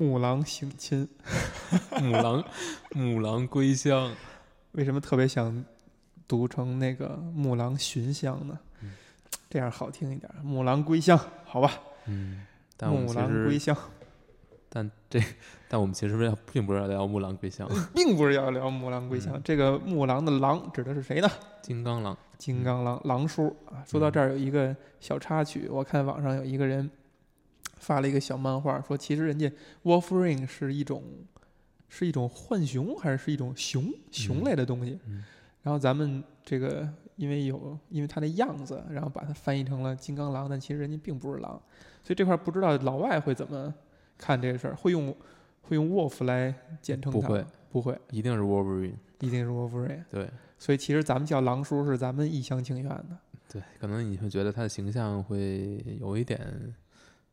母狼省亲，母狼母狼归乡，为什么特别想读成那个母狼寻乡呢？嗯这样好听一点。母狼归乡，好吧？嗯，但母，狼归乡，但这但我们其实要并不是要聊母狼归乡，并不是要聊母狼归乡。嗯这个母狼的狼指的是谁呢？金刚狼，金刚狼狼叔啊。说到这儿有一个小插曲，我看网上有一个人发了一个小漫画，说其实人家 Wolverine 是一种是一种浣熊，还是是一种熊熊类的东西。嗯然后咱们这个因为有因为它的样子，然后把它翻译成了金刚狼，但其实人家并不是狼，所以这块儿不知道老外会怎么看这个事儿，会用会用 wolf 来简称它？不会不会，一定是 Wolverine，一定是 Wolverine。对所以其实咱们叫狼叔是咱们一厢情愿的。对，可能你会觉得他的形象会有一点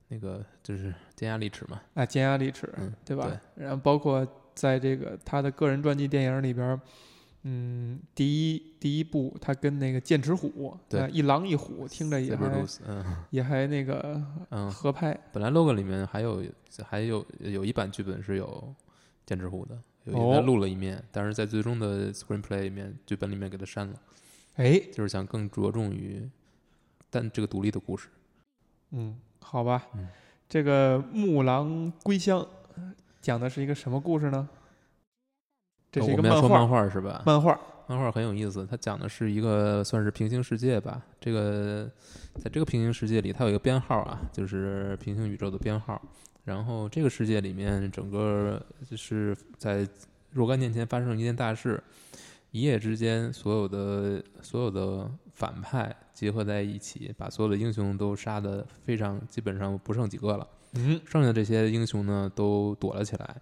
那个，就是尖牙利齿嘛，啊，尖牙利齿，嗯对吧？然后包括在这个他的个人传记电影里边，嗯，第一第一部他跟那个剑齿虎，对呃一狼一虎，听着也还嗯也还那个嗯，合拍。本来 logo 里面还有还有有一版剧本是有剑齿虎的，有一录了一面，但是在最终的 screenplay 里面，剧本里面给他删了，哎，就是想更着重于但这个独立的故事。嗯，好吧，嗯这个木狼归乡讲的是一个什么故事呢？这是一个画，说漫画是吧？漫画，漫画很有意思，它讲的是一个算是平行世界吧。这个在这个平行世界里，它有一个编号啊，就是平行宇宙的编号。然后这个世界里面，整个就是在若干年前发生了一件大事，一夜之间，所有的所有的反派结合在一起，把所有的英雄都杀的非常基本上不剩几个了。嗯，剩下这些英雄呢都躲了起来，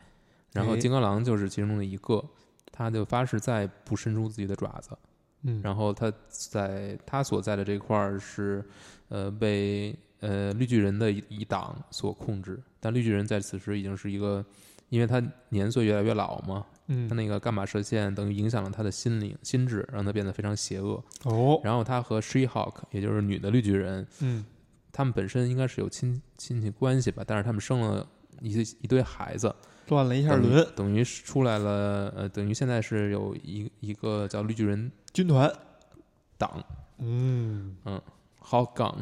然后哎金刚狼就是其中的一个，他就发誓再不伸出自己的爪子。嗯，然后他在他所在的这块儿是，呃，被呃绿巨人的一一党所控制，但绿巨人在此时已经是一个，因为他年岁越来越老嘛，嗯。他，那个伽马射线等于影响了他的心灵心智，让他变得非常邪恶。哦，然后他和 She-Hulk，也就是女的绿巨人，嗯，他们本身应该是有亲亲戚关系吧，但是他们生了一一堆孩子，乱了一下轮，等于是出来了，呃，等于现在是有一一个叫绿巨人军团，党。嗯。嗯，好港，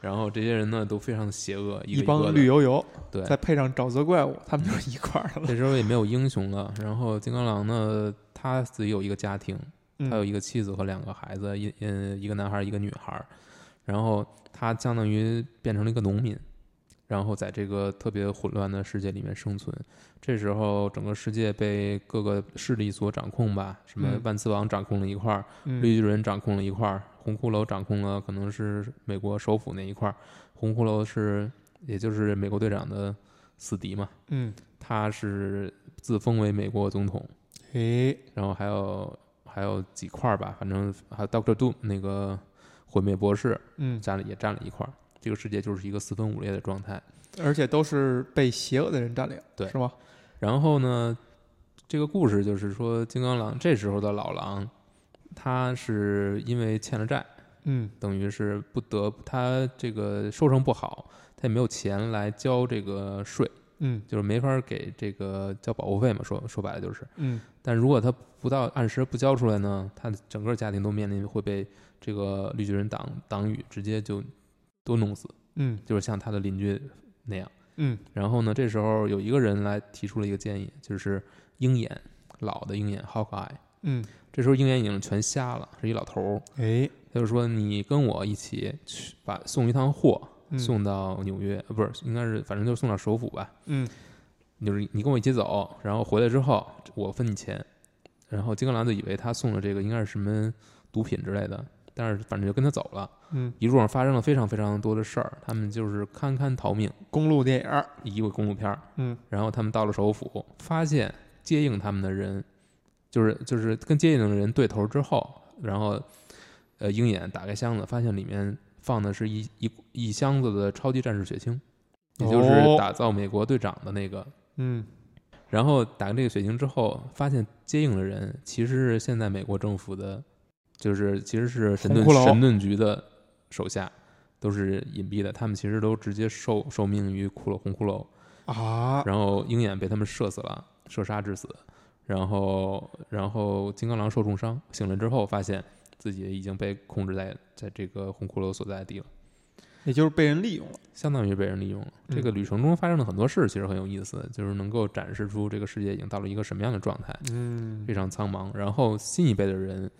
然后这些人呢都非常的邪恶，一帮绿油油，对，再配上沼泽怪物，他们就是一块儿了。这时候也没有英雄了。然后金刚狼呢，他自己有一个家庭，嗯他有一个妻子和两个孩子，一嗯一个男孩一个女孩，然后他相当于变成了一个农民，然后在这个特别混乱的世界里面生存。这时候整个世界被各个势力所掌控吧，什么嗯万磁王掌控了一块儿，嗯绿巨人掌控了一块儿，红骷髅掌控了可能是美国首府那一块儿。红骷髅是也就是美国队长的死敌嘛，嗯，他是自封为美国总统，诶，然后还有还有几块儿吧，反正还有 Doctor Doom 那个毁灭博士嗯，占了也占了一块儿。这个世界就是一个四分五裂的状态。而且都是被邪恶的人占领，对是吗？然后呢，这个故事就是说，金刚狼这时候的老狼，他是因为欠了债，嗯等于是不得他这个收成不好，他也没有钱来交这个税，嗯就是没法给这个交保护费嘛。说说白了就是，嗯，但如果他不到按时不交出来呢，他的整个家庭都面临会被这个绿巨人党党羽直接就都弄死，嗯就是像他的邻居那样。嗯然后呢，这时候有一个人来提出了一个建议，就是鹰眼，老的鹰眼 Hawkeye。嗯，这时候鹰眼已经全瞎了，是一老头儿。诶，他就说：“你跟我一起去把送一趟货嗯送到纽约，呃，不是，应该是反正就送到首府吧。嗯就是你跟我一起走，然后回来之后我分你钱。”然后金刚狼就以为他送的这个应该是什么毒品之类的，但是反正就跟他走了。嗯，一路上发生了非常非常多的事儿，他们就是堪堪逃命，公路电影儿，一个公路片儿。嗯然后他们到了首府，发现接应他们的人，就是就是跟接应的人对头之后，然后呃鹰眼打开箱子，发现里面放的是一一一箱子的超级战士血清，也就是哦打造美国队长的那个。嗯然后打开这个血清之后，发现接应的人其实是现在美国政府的，就是其实是神盾神盾局的手下，都是隐蔽的。他们其实都直接受受命于骷髅红骷髅，啊，然后鹰眼被他们射死了，射杀致死。然后，然后金刚狼受重伤，醒了之后发现自己已经被控制在在这个红骷髅所在地了，也就是被人利用了。相当于被人利用了。嗯这个旅程中发生的很多事其实很有意思，就是能够展示出这个世界已经到了一个什么样的状态。嗯非常苍茫。然后新一辈的人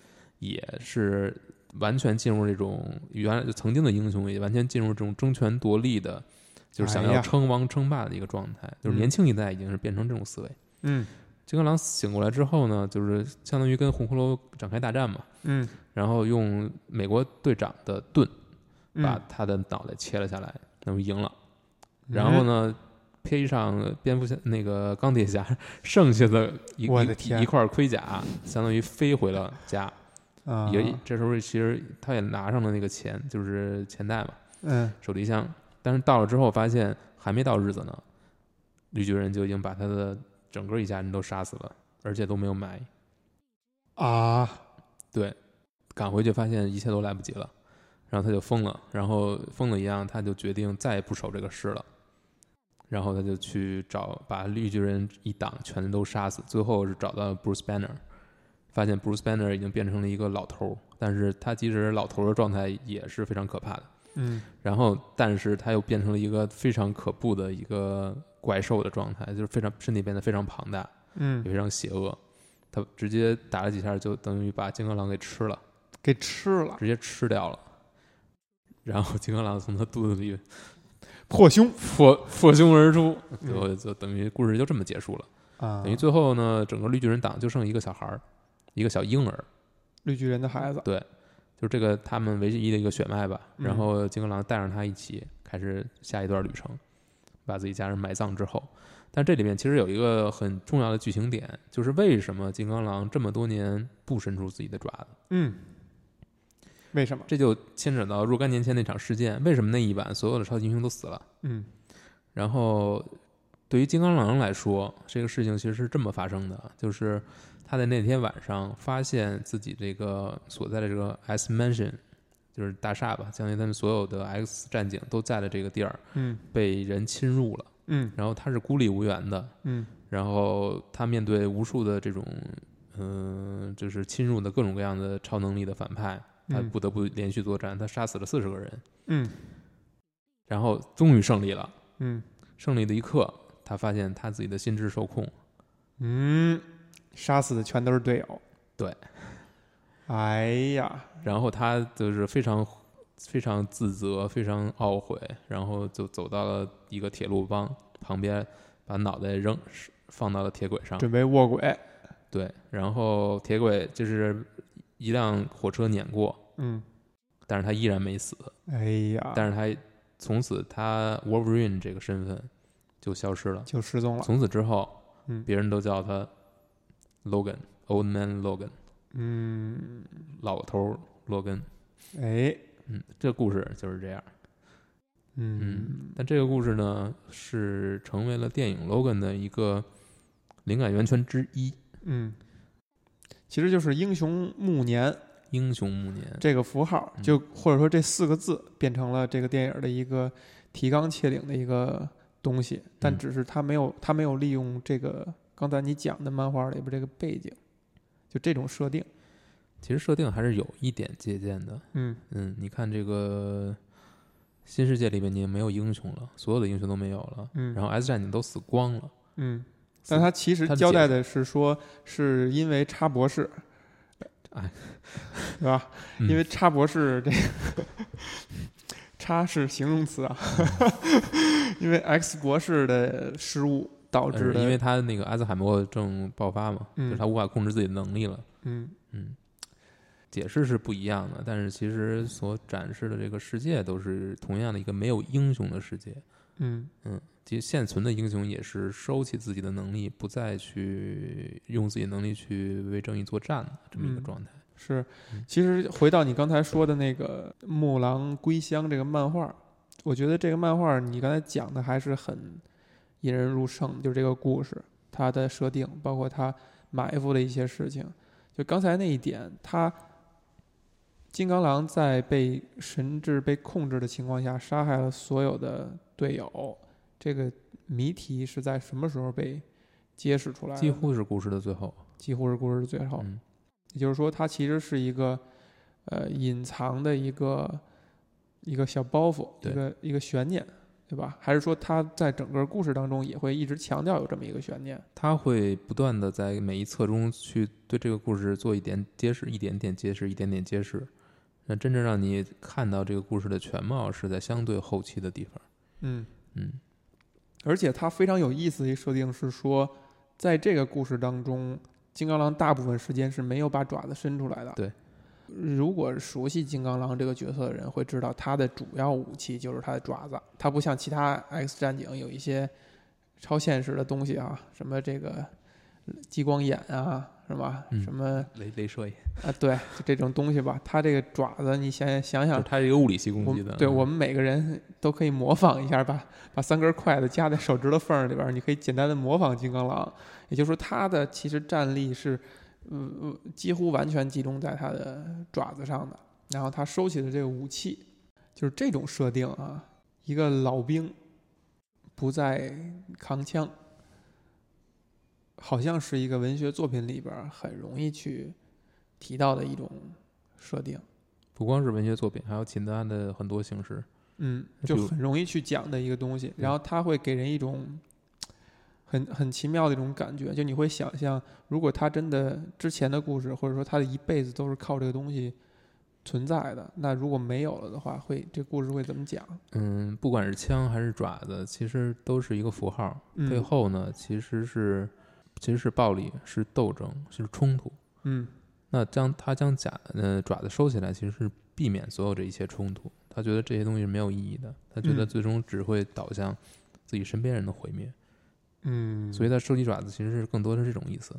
也是完全进入这种原来就曾经的英雄，也完全进入这种争权夺利的，就是想要称王称霸的一个状态。就是嗯年轻一代已经是变成这种思维。嗯金刚狼醒过来之后呢，就是相当于跟红骷髅展开大战嘛，嗯然后用美国队长的盾把嗯，他的脑袋切了下来，那么赢了。然后呢，披上蝙蝠侠那个钢铁侠剩下的一一块盔甲，相当于飞回了家。也这时候其实他也拿上了那个钱，就是钱袋嘛，嗯手提箱。但是到了之后发现还没到日子呢，绿巨人就已经把他的整个一家人都杀死了，而且都没有埋。啊，对，赶回去发现一切都来不及了，然后他就疯了，然后疯了一样，他就决定再也不守这个誓了。然后他就去找，把绿巨人一党全都杀死，最后是找到了 Bruce Banner，发现 Bruce Banner 已经变成了一个老头儿，但是他即使老头儿的状态也是非常可怕的。嗯然后，但是他又变成了一个非常可怖的一个怪兽的状态，就是非常身体变得非常庞大，嗯也，非常邪恶。他直接打了几下，就等于把金刚狼给吃了。给吃了，直接吃掉了。然后金刚狼从他肚子里破胸破破胸而出，嗯最后就等于故事就这么结束了。啊，等于最后呢，整个绿巨人党就剩一个小孩儿，一个小婴儿，绿巨人的孩子，对就是这个他们唯一的一个血脉吧。嗯然后金刚狼带上他一起开始下一段旅程，把自己家人埋葬之后。但这里面其实有一个很重要的剧情点，就是为什么金刚狼这么多年不伸出自己的爪子？嗯，为什么？这就牵扯到若干年前那场事件，为什么那一晚所有的超级英雄都死了？嗯然后，对于金刚狼来说，这个事情其实是这么发生的，就是他在那天晚上发现自己这个所在的这个 S Mansion，就是大厦吧，相当于他们所有的 X 战警都在的这个地儿嗯。被人侵入了，嗯。然后他是孤立无援的，嗯。然后他面对无数的这种，嗯、就是侵入的各种各样的超能力的反派，他嗯不得不连续作战，他杀死了四十个人，嗯。然后终于胜利了。嗯。胜利的一刻，他发现他自己的心智受控。嗯，杀死的全都是队友。对，哎呀，然后他就是非常非常自责，非常懊悔，然后就走到了一个铁路帮旁边，把脑袋扔放到了铁轨上。准备卧轨。对，然后铁轨就是一辆火车碾过，嗯，但是他依然没死。哎呀，但是他从此他 Wolverine 这个身份就消失了。就失踪了。从此之后，嗯别人都叫他 Logan Old Man Logan 嗯，老头儿洛根。哎，嗯，这故事就是这样。嗯。但这个故事呢，是成为了电影《Logan》的一个灵感源泉之一。嗯，其实就是英雄暮年。英雄暮年，这个符号，嗯就或者说这四个字变成了这个电影的一个提纲挈领的一个东西，但嗯。只是他没有他没有利用这个刚才你讲的漫画里边这个背景，就这种设定。其实设定还是有一点借鉴的。嗯嗯，你看这个新世界里面，你也没有英雄了，所有的英雄都没有了，嗯然后 S 战警都死光了。嗯，但他其实交代的是说，是因为叉博士，哎，对吧？嗯因为叉博士这个叉是形容词啊，因为 X 博士的失误导致因为他那个阿兹海默症爆发嘛，嗯就是他无法控制自己的能力了。嗯嗯，解释是不一样的，但是其实所展示的这个世界都是同样的一个没有英雄的世界。嗯嗯，其实现存的英雄也是收起自己的能力，不再去用自己的能力去为正义作战的这么一个嗯状态。是嗯，其实回到你刚才说的那个《木狼归乡》这个漫画，我觉得这个漫画你刚才讲的还是很引人入胜，就是这个故事它的设定，包括它埋伏的一些事情。就刚才那一点，他金刚狼在被神智被控制的情况下，杀害了所有的队友，这个谜题是在什么时候被揭示出来的？几乎是故事的最后。几乎是故事的最后。嗯，也就是说，它其实是一个呃隐藏的一个一个小包袱，对一个一个悬念，对吧？还是说他在整个故事当中也会一直强调有这么一个悬念？他会不断的在每一册中去对这个故事做一点揭示，一点点揭示，一点点揭示。那真正让你看到这个故事的全貌，是在相对后期的地方。嗯，嗯，而且它非常有意思的一设定是说，在这个故事当中，金刚狼大部分时间是没有把爪子伸出来的。对。如果熟悉金刚狼这个角色的人会知道，他的主要武器就是他的爪子。他不像其他 X 战警有一些超现实的东西啊，什么这个激光眼啊，是吧？嗯什么镭镭射眼，啊？对，就这种东西吧。他这个爪子，你想想想想就是，它是一个物理系攻我击的。对嗯我们每个人都可以模仿一下，吧把三根筷子夹在手指头缝儿里边儿，你可以简单的模仿金刚狼。也就是说，他的其实战力是，呃呃，几乎完全集中在他的爪子上的。然后他收起的这个武器，就是这种设定啊，一个老兵不再扛枪，好像是一个文学作品里边儿很容易去提到的一种设定。不光是文学作品，还有其他的很多形式。嗯，就很容易去讲的一个东西，然后它会给人一种很很奇妙的一种感觉，就你会想象，如果他真的之前的故事，或者说他的一辈子都是靠这个东西存在的，那如果没有了的话，会这故事会怎么讲？嗯，不管是枪还是爪子，其实都是一个符号，嗯背后呢其实是其实是暴力，是斗争，是冲突。嗯那将他将假呃爪子收起来，其实是避免所有这一切冲突。他觉得这些东西是没有意义的，他觉得嗯最终只会导向自己身边人的毁灭。嗯，所以他收集爪子其实是更多的是这种意思。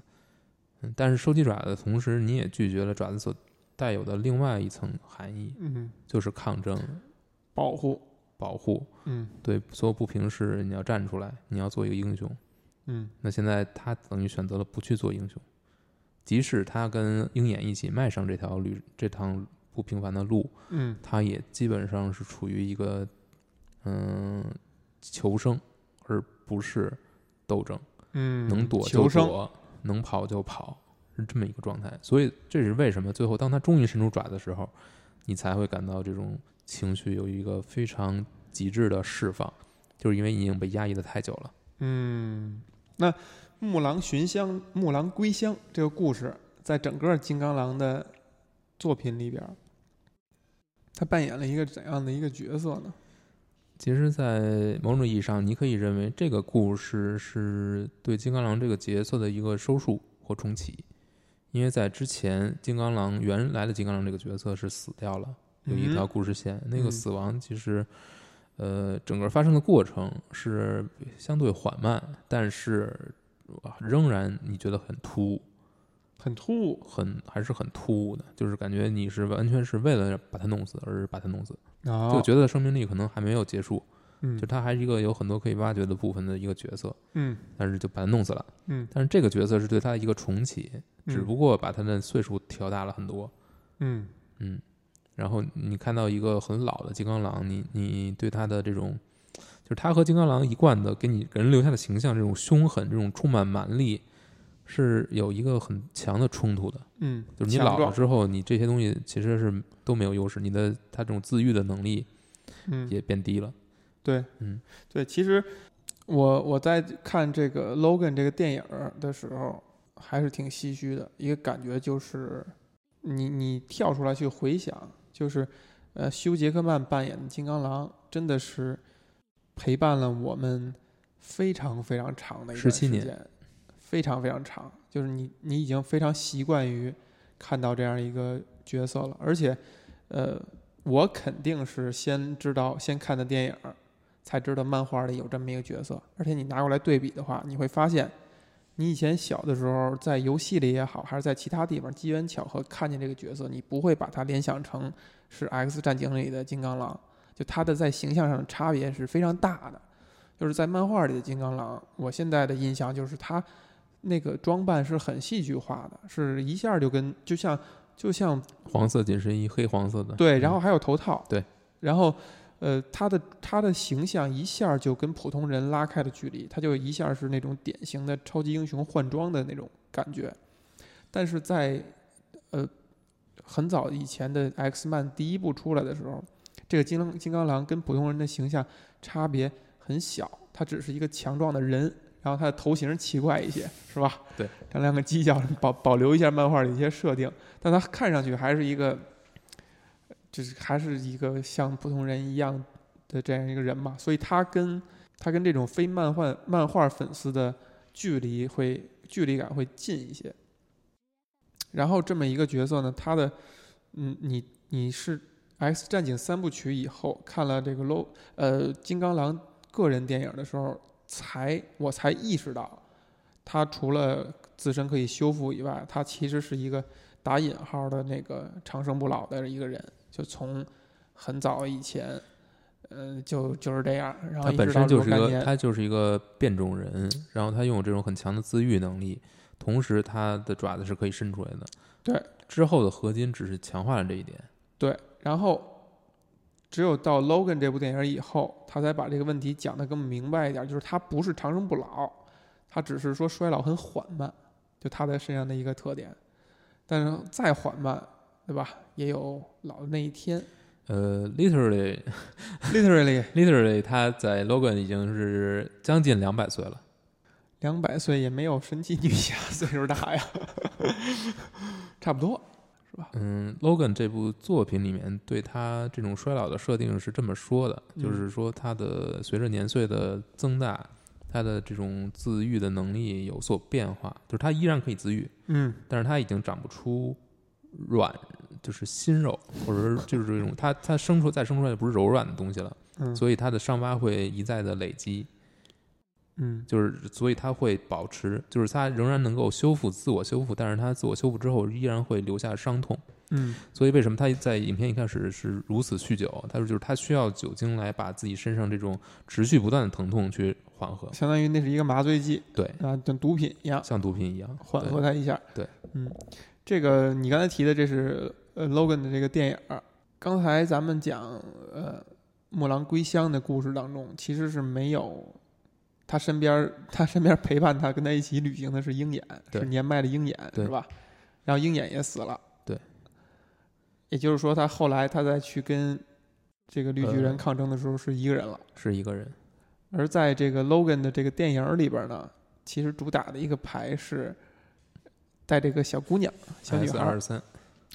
嗯，但是收集爪子的同时，你也拒绝了爪子所带有的另外一层含义，嗯就是抗争、保护，保护，嗯对所有不平事你要站出来，你要做一个英雄。嗯那现在他等于选择了不去做英雄，即使他跟鹰眼一起迈上这条旅这趟不平凡的路，嗯他也基本上是处于一个嗯求生，而不是斗争。嗯，能躲，就躲，能跑就跑，是这么一个状态。所以这是为什么最后当他终于伸出爪的时候，你才会感到这种情绪有一个非常极致的释放，就是因为已经被压抑的太久了。嗯，那木狼寻香、木狼归乡这个故事，在整个金刚狼的作品里边儿，他扮演了一个怎样的一个角色呢？其实，在某种意义上，你可以认为这个故事是对金刚狼这个角色的一个收束或重启，因为在之前，金刚狼原来的金刚狼这个角色是死掉了，有一条故事线，那个嗯。死亡其实，呃，整个发生的过程是相对缓慢，但是仍然你觉得很突兀，很突兀，很还是很突兀的，就是感觉你是完全是为了把他弄死而把他弄死，啊就觉得生命力可能还没有结束。嗯就他还是一个有很多可以挖掘的部分的一个角色，嗯但是就把他弄死了。嗯但是这个角色是对他的一个重启，只不过把他的岁数调大了很多。嗯嗯，然后你看到一个很老的金刚狼，你你对他的这种，就是他和金刚狼一贯的给你给人留下的形象，这种凶狠，这种充满蛮力，是有一个很强的冲突的。嗯，就是你老了之后，你这些东西其实是都没有优势，你的他这种自愈的能力嗯也变低了。对，嗯对，其实我我在看这个 Logan 这个电影儿的时候，还是挺唏嘘的。一个感觉就是，你你跳出来去回想，就是呃，休杰克曼扮演的金刚狼真的是陪伴了我们非常非常长的一段时17年间，非常非常长。就是你你已经非常习惯于看到这样一个角色了，而且呃，我肯定是先知道先看的电影。才知道漫画里有这么一个角色，而且你拿过来对比的话，你会发现，你以前小的时候在游戏里也好，还是在其他地方机缘巧合看见这个角色，你不会把它联想成是 X 战警里的金刚狼，就他的在形象上的差别是非常大的。就是在漫画里的金刚狼，我现在的印象就是他那个装扮是很戏剧化的，是一下就跟就像就像黄色紧身衣，黑黄色的。对，嗯然后还有头套，对，然后呃，他的他的形象一下就跟普通人拉开了距离，他就一下是那种典型的超级英雄换装的那种感觉。但是在呃很早以前的 X Man 第一部出来的时候，这个金刚金刚狼跟普通人的形象差别很小，他只是一个强壮的人，然后他的头型奇怪一些，是吧？对，长两个犄角，保保留一下漫画的一些设定，但他看上去还是一个。就是还是一个像普通人一样的这样一个人嘛，所以他跟他跟这种非漫画漫画粉丝的距离会距离感会近一些。然后这么一个角色呢，他的嗯，你你是 X 战警三部曲以后看了这个 low 呃金刚狼个人电影的时候，才我才意识到，他除了自身可以修复以外，他其实是一个打引号的那个长生不老的一个人。就从很早以前，呃，就就是这样。然后他本身就是一个，他就是一个变种人，然后他拥有这种很强的自愈能力，同时他的爪子是可以伸出来的。对，之后的合金只是强化了这一点。对，然后只有到 Logan 这部电影以后，他才把这个问题讲得更明白一点，就是他不是长生不老，他只是说衰老很缓慢，就他在身上的一个特点。但是再缓慢。对吧？也有老的那一天。呃，literally，literally，literally，他在 Logan 已经是将近两百岁了。两百岁也没有神奇女侠 岁数大呀，差不多，是吧？嗯，Logan 这部作品里面对他这种衰老的设定是这么说的，就是说他的随着年岁的增大，他的这种自愈的能力有所变化，就是他依然可以自愈，嗯，但是他已经长不出。软就是新肉，或者说就是这种，他他生出再生出来就不是柔软的东西了，嗯，所以他的伤疤会一再的累积，嗯，就是所以它会保持，就是它仍然能够修复自我修复，但是它自我修复之后依然会留下伤痛，嗯，所以为什么他在影片一开始是如此酗酒？他说就是他需要酒精来把自己身上这种持续不断的疼痛去缓和，相当于那是一个麻醉剂，对啊，像毒品一样，像毒品一样缓和他一下，对，嗯。这个你刚才提的，这是呃 Logan 的这个电影。刚才咱们讲呃木狼归乡的故事当中，其实是没有他身边他身边陪伴他跟他一起旅行的是鹰眼，是年迈的鹰眼，是吧？然后鹰眼也死了，对。也就是说，他后来他再去跟这个绿巨人抗争的时候，是一个人了，是一个人。而在这个 Logan 的这个电影里边呢，其实主打的一个牌是。带这个小姑娘，小女孩二十三，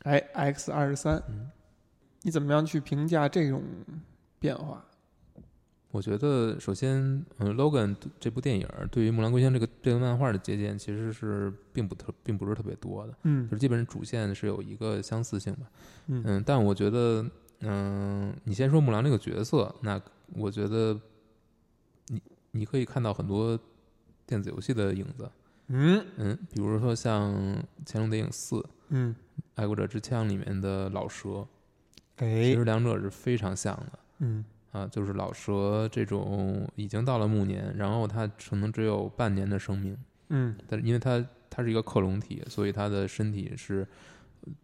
哎，X 二十三，你怎么样去评价这种变化？我觉得，首先，嗯，Logan 这部电影对于《木兰归乡》这个这个漫画的借鉴，其实是并不特，并不是特别多的，嗯，就是基本上主线是有一个相似性吧，嗯，但我觉得，嗯，你先说木兰这个角色，那我觉得，你你可以看到很多电子游戏的影子。嗯嗯，比如说像《乾隆谍影四》，嗯，《爱国者之枪》里面的老蛇，哎，其实两者是非常像的。嗯啊，就是老蛇这种已经到了暮年，然后它可能只有半年的生命。嗯，但是因为它它是一个克隆体，所以它的身体是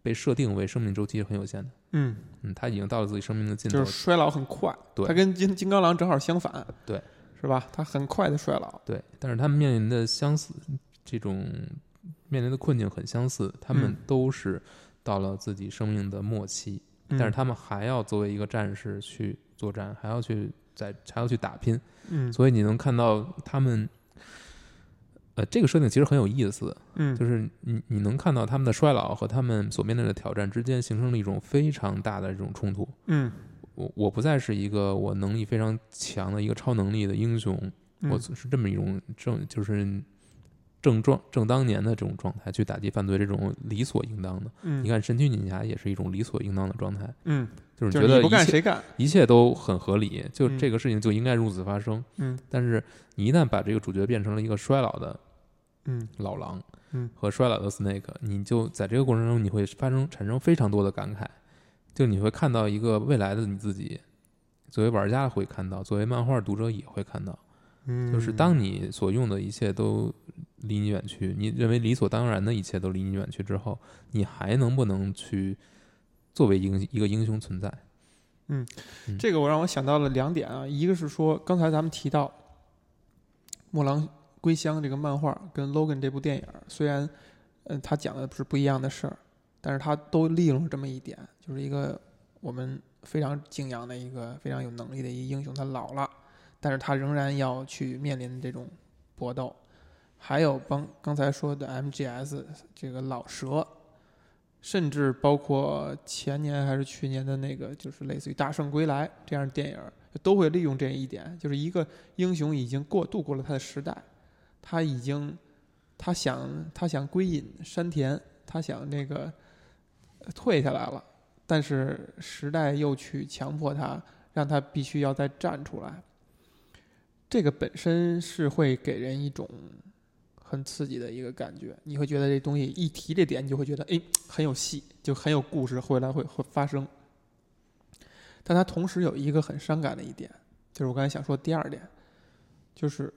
被设定为生命周期是很有限的。嗯嗯，它已经到了自己生命的尽头，就是衰老很快。对，它跟金金刚狼正好相反。对，是吧？它很快的衰老。对，但是他们面临的相似。这种面临的困境很相似，他们都是到了自己生命的末期，但是他们还要作为一个战士去作战，还要去在还要去打拼。嗯，所以你能看到他们，呃，这个设定其实很有意思。嗯，就是你你能看到他们的衰老和他们所面对的挑战之间形成了一种非常大的这种冲突。嗯，我我不再是一个我能力非常强的一个超能力的英雄，我是这么一种正就是。正状正当年的这种状态去打击犯罪，这种理所应当的。嗯，你看神奇女侠也是一种理所应当的状态。嗯，就是觉得不干谁干，一切都很合理，就这个事情就应该如此发生。嗯，但是你一旦把这个主角变成了一个衰老的，嗯，老狼，嗯，和衰老的 Snake，你就在这个过程中你会发生产生非常多的感慨，就你会看到一个未来的你自己，作为玩家会看到，作为漫画读者也会看到。就是当你所用的一切都离你远去，你认为理所当然的一切都离你远去之后，你还能不能去作为英一个英雄存在？嗯这个我让我想到了两点啊，一个是说刚才咱们提到《墨狼归乡》这个漫画跟《Logan》这部电影，虽然嗯他讲的是不一样的事儿，但是他都利用了这么一点，就是一个我们非常敬仰的一个非常有能力的一个英雄，他老了，但是他仍然要去面临这种搏斗。还有帮刚才说的 MGS 这个老蛇，甚至包括前年还是去年的那个，就是类似于《大圣归来》这样的电影，都会利用这一点，就是一个英雄已经过度过了他的时代，他已经他想他想归隐山田，他想那个退下来了，但是时代又去强迫他，让他必须要再站出来。这个本身是会给人一种很刺激的一个感觉，你会觉得这东西一提这点，你就会觉得哎很有戏，就很有故事，未来会会发生。但它同时有一个很伤感的一点，就是我刚才想说第二点，就是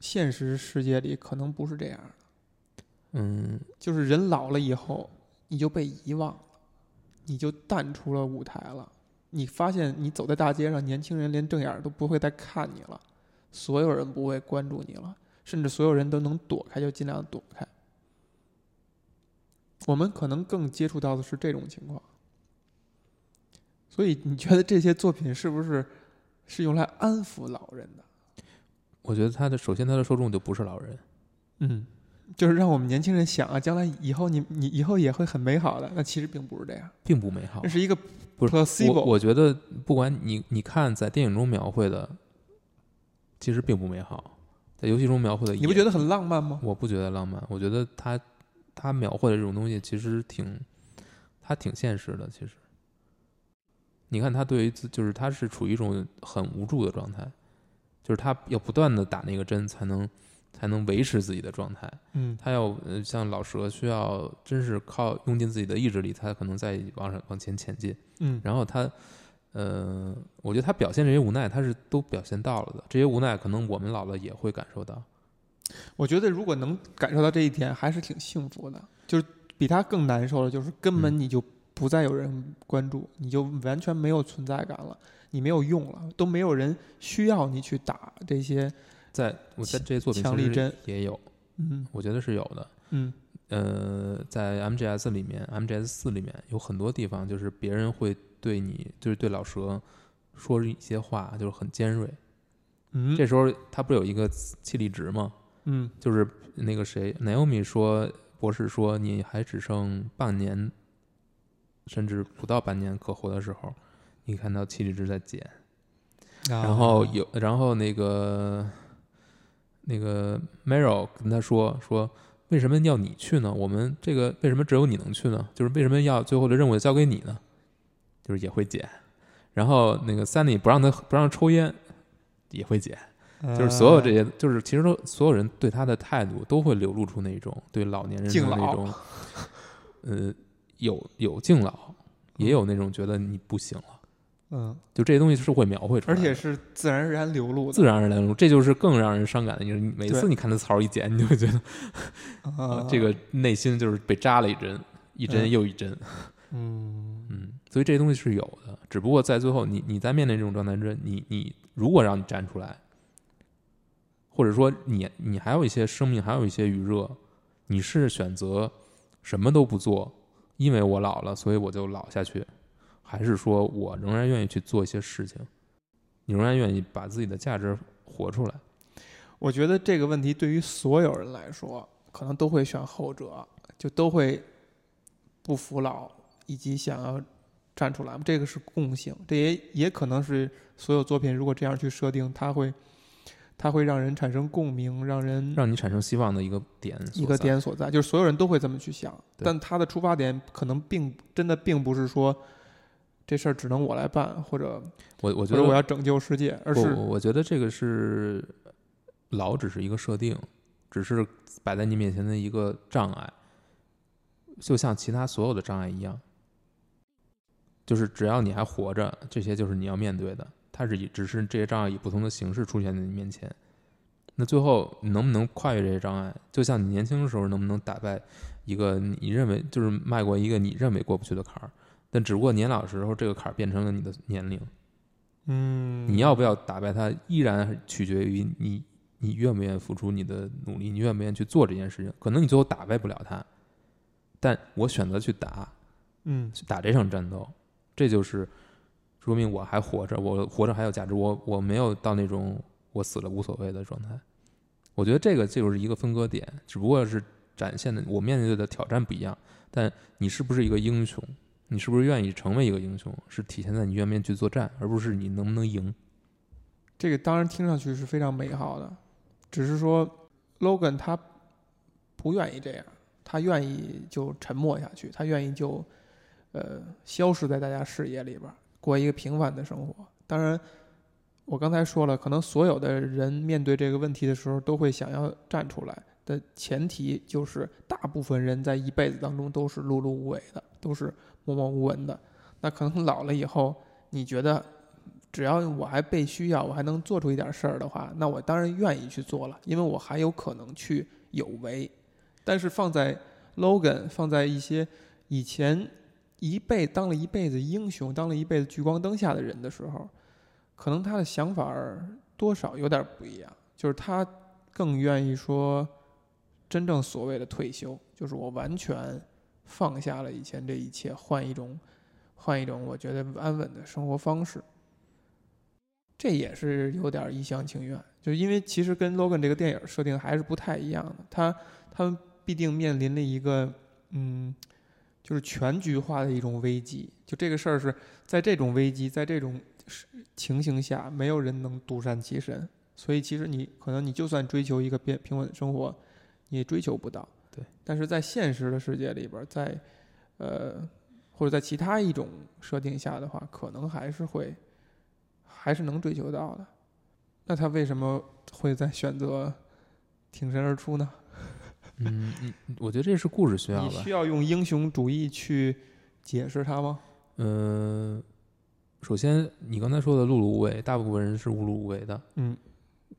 现实世界里可能不是这样的，嗯，就是人老了以后，你就被遗忘了，你就淡出了舞台了。你发现你走在大街上，年轻人连正眼都不会再看你了，所有人不会关注你了，甚至所有人都能躲开就尽量躲开。我们可能更接触到的是这种情况，所以你觉得这些作品是不是是用来安抚老人的？我觉得他的首先他的受众就不是老人，嗯，就是让我们年轻人想啊，将来以后你你以后也会很美好的。那其实并不是这样，并不美好这。是一个不是。我我觉得不管你你看在电影中描绘的，其实并不美好，在游戏中描绘的，你不觉得很浪漫吗？我不觉得浪漫，我觉得他他描绘的这种东西其实挺，他挺现实的。其实，你看他对于自就是他是处于一种很无助的状态，就是他要不断的打那个针才能才能维持自己的状态。嗯他要呃像老蛇需要真是靠用尽自己的意志力，他可能在往上往前前进。嗯然后他，呃，我觉得他表现这些无奈，他是都表现到了的。这些无奈，可能我们老了也会感受到。我觉得如果能感受到这一点，还是挺幸福的。就是比他更难受的，就是根本嗯你就不再有人关注，你就完全没有存在感了，你没有用了，都没有人需要你去打这些。在我在这些作品其实强力针也有，嗯我觉得是有的。嗯呃，在 MGS 里面，MGS 四里面有很多地方，就是别人会对你，就是对老蛇说一些话，就是很尖锐。嗯，这时候他不是有一个气力值吗？嗯就是那个谁，Naomi 说，博士说你还只剩半年，甚至不到半年可活的时候，你看到气力值在减，啊然后有，然后那个那个 Meryl 跟他说说，为什么要你去呢？我们这个为什么只有你能去呢？就是为什么要最后的任务交给你呢？就是也会减。然后那个 Sunny 不让他不让抽烟，也会减。就是所有这些，就是其实都所有人对他的态度都会流露出那种对老年人的那种，呃，有有敬老，也有那种觉得你不行了，嗯，就这些东西是会描绘出来，而且是自然而然流露的，自然而然流露，这就是更让人伤感的。就是你每次你看他槽一剪，你就会觉得、啊 这个内心就是被扎了一针，一针嗯又一针。嗯嗯，所以这些东西是有的，只不过在最后，你你在面临这种状态之，你你如果让你站出来，或者说你你还有一些生命，还有一些余热，你是选择什么都不做，因为我老了，所以我就老下去，还是说我仍然愿意去做一些事情，你仍然愿意把自己的价值活出来？我觉得这个问题对于所有人来说，可能都会选后者，就都会不服老，以及想要站出来。这个是共性，这也也可能是所有作品如果这样去设定，它会它会让人产生共鸣，让人让你产生希望的一个点，一个点所在，就是所有人都会这么去想，但他的出发点可能并真的并不是说这事儿只能我来办，或者我我觉得我要拯救世界，而是我我觉得这个是老只是一个设定，只是摆在你面前的一个障碍，就像其他所有的障碍一样，就是只要你还活着，这些就是你要面对的。它是以只是这些障碍以不同的形式出现在你面前。那最后你能不能跨越这些障碍？就像你年轻的时候能不能打败一个你认为就是迈过一个你认为过不去的坎儿？但只不过年老时候这个坎儿变成了你的年龄，嗯，你要不要打败它，依然取决于你你愿不愿意付出你的努力，你愿不愿意去做这件事情。可能你最后打败不了它，但我选择去打，嗯去打这场战斗，这就是说明我还活着，我活着还有价值，我我没有到那种我死了无所谓的状态。我觉得这个就是一个分割点，只不过是展现的我面对的挑战不一样，但你是不是一个英雄，你是不是愿意成为一个英雄，是体现在你愿不愿意去作战，而不是你能不能赢。这个当然听上去是非常美好的，只是说 Logan 他不愿意这样，他愿意就沉默下去，他愿意就呃消失在大家视野里边儿，过一个平凡的生活。当然，我刚才说了，可能所有的人面对这个问题的时候，都会想要站出来的前提就是，大部分人在一辈子当中都是碌碌无为的，都是默默无闻的。那可能老了以后，你觉得只要我还被需要，我还能做出一点事儿的话，那我当然愿意去做了，因为我还有可能去有为。但是放在 Logan，放在一些以前一辈当了一辈子英雄，当了一辈子聚光灯下的人的时候，可能他的想法多少有点不一样，就是他更愿意说，真正所谓的退休，就是我完全放下了以前这一切，换一种，换一种我觉得安稳的生活方式。这也是有点一厢情愿，就因为其实跟 Logan 这个电影设定还是不太一样的，他他们必定面临了一个嗯，就是全局化的一种危机。就这个事儿是在这种危机，在这种情形下，没有人能独善其身。所以其实你可能你就算追求一个平平稳的生活，你也追求不到。对。但是在现实的世界里边，在呃或者在其他一种设定下的话，可能还是会还是能追求到的。那他为什么会在选择挺身而出呢？嗯嗯，我觉得这是故事需要吧你需。要用英雄主义去解释它吗？嗯、首先你刚才说的碌碌无为，大部分人是碌碌无为的。嗯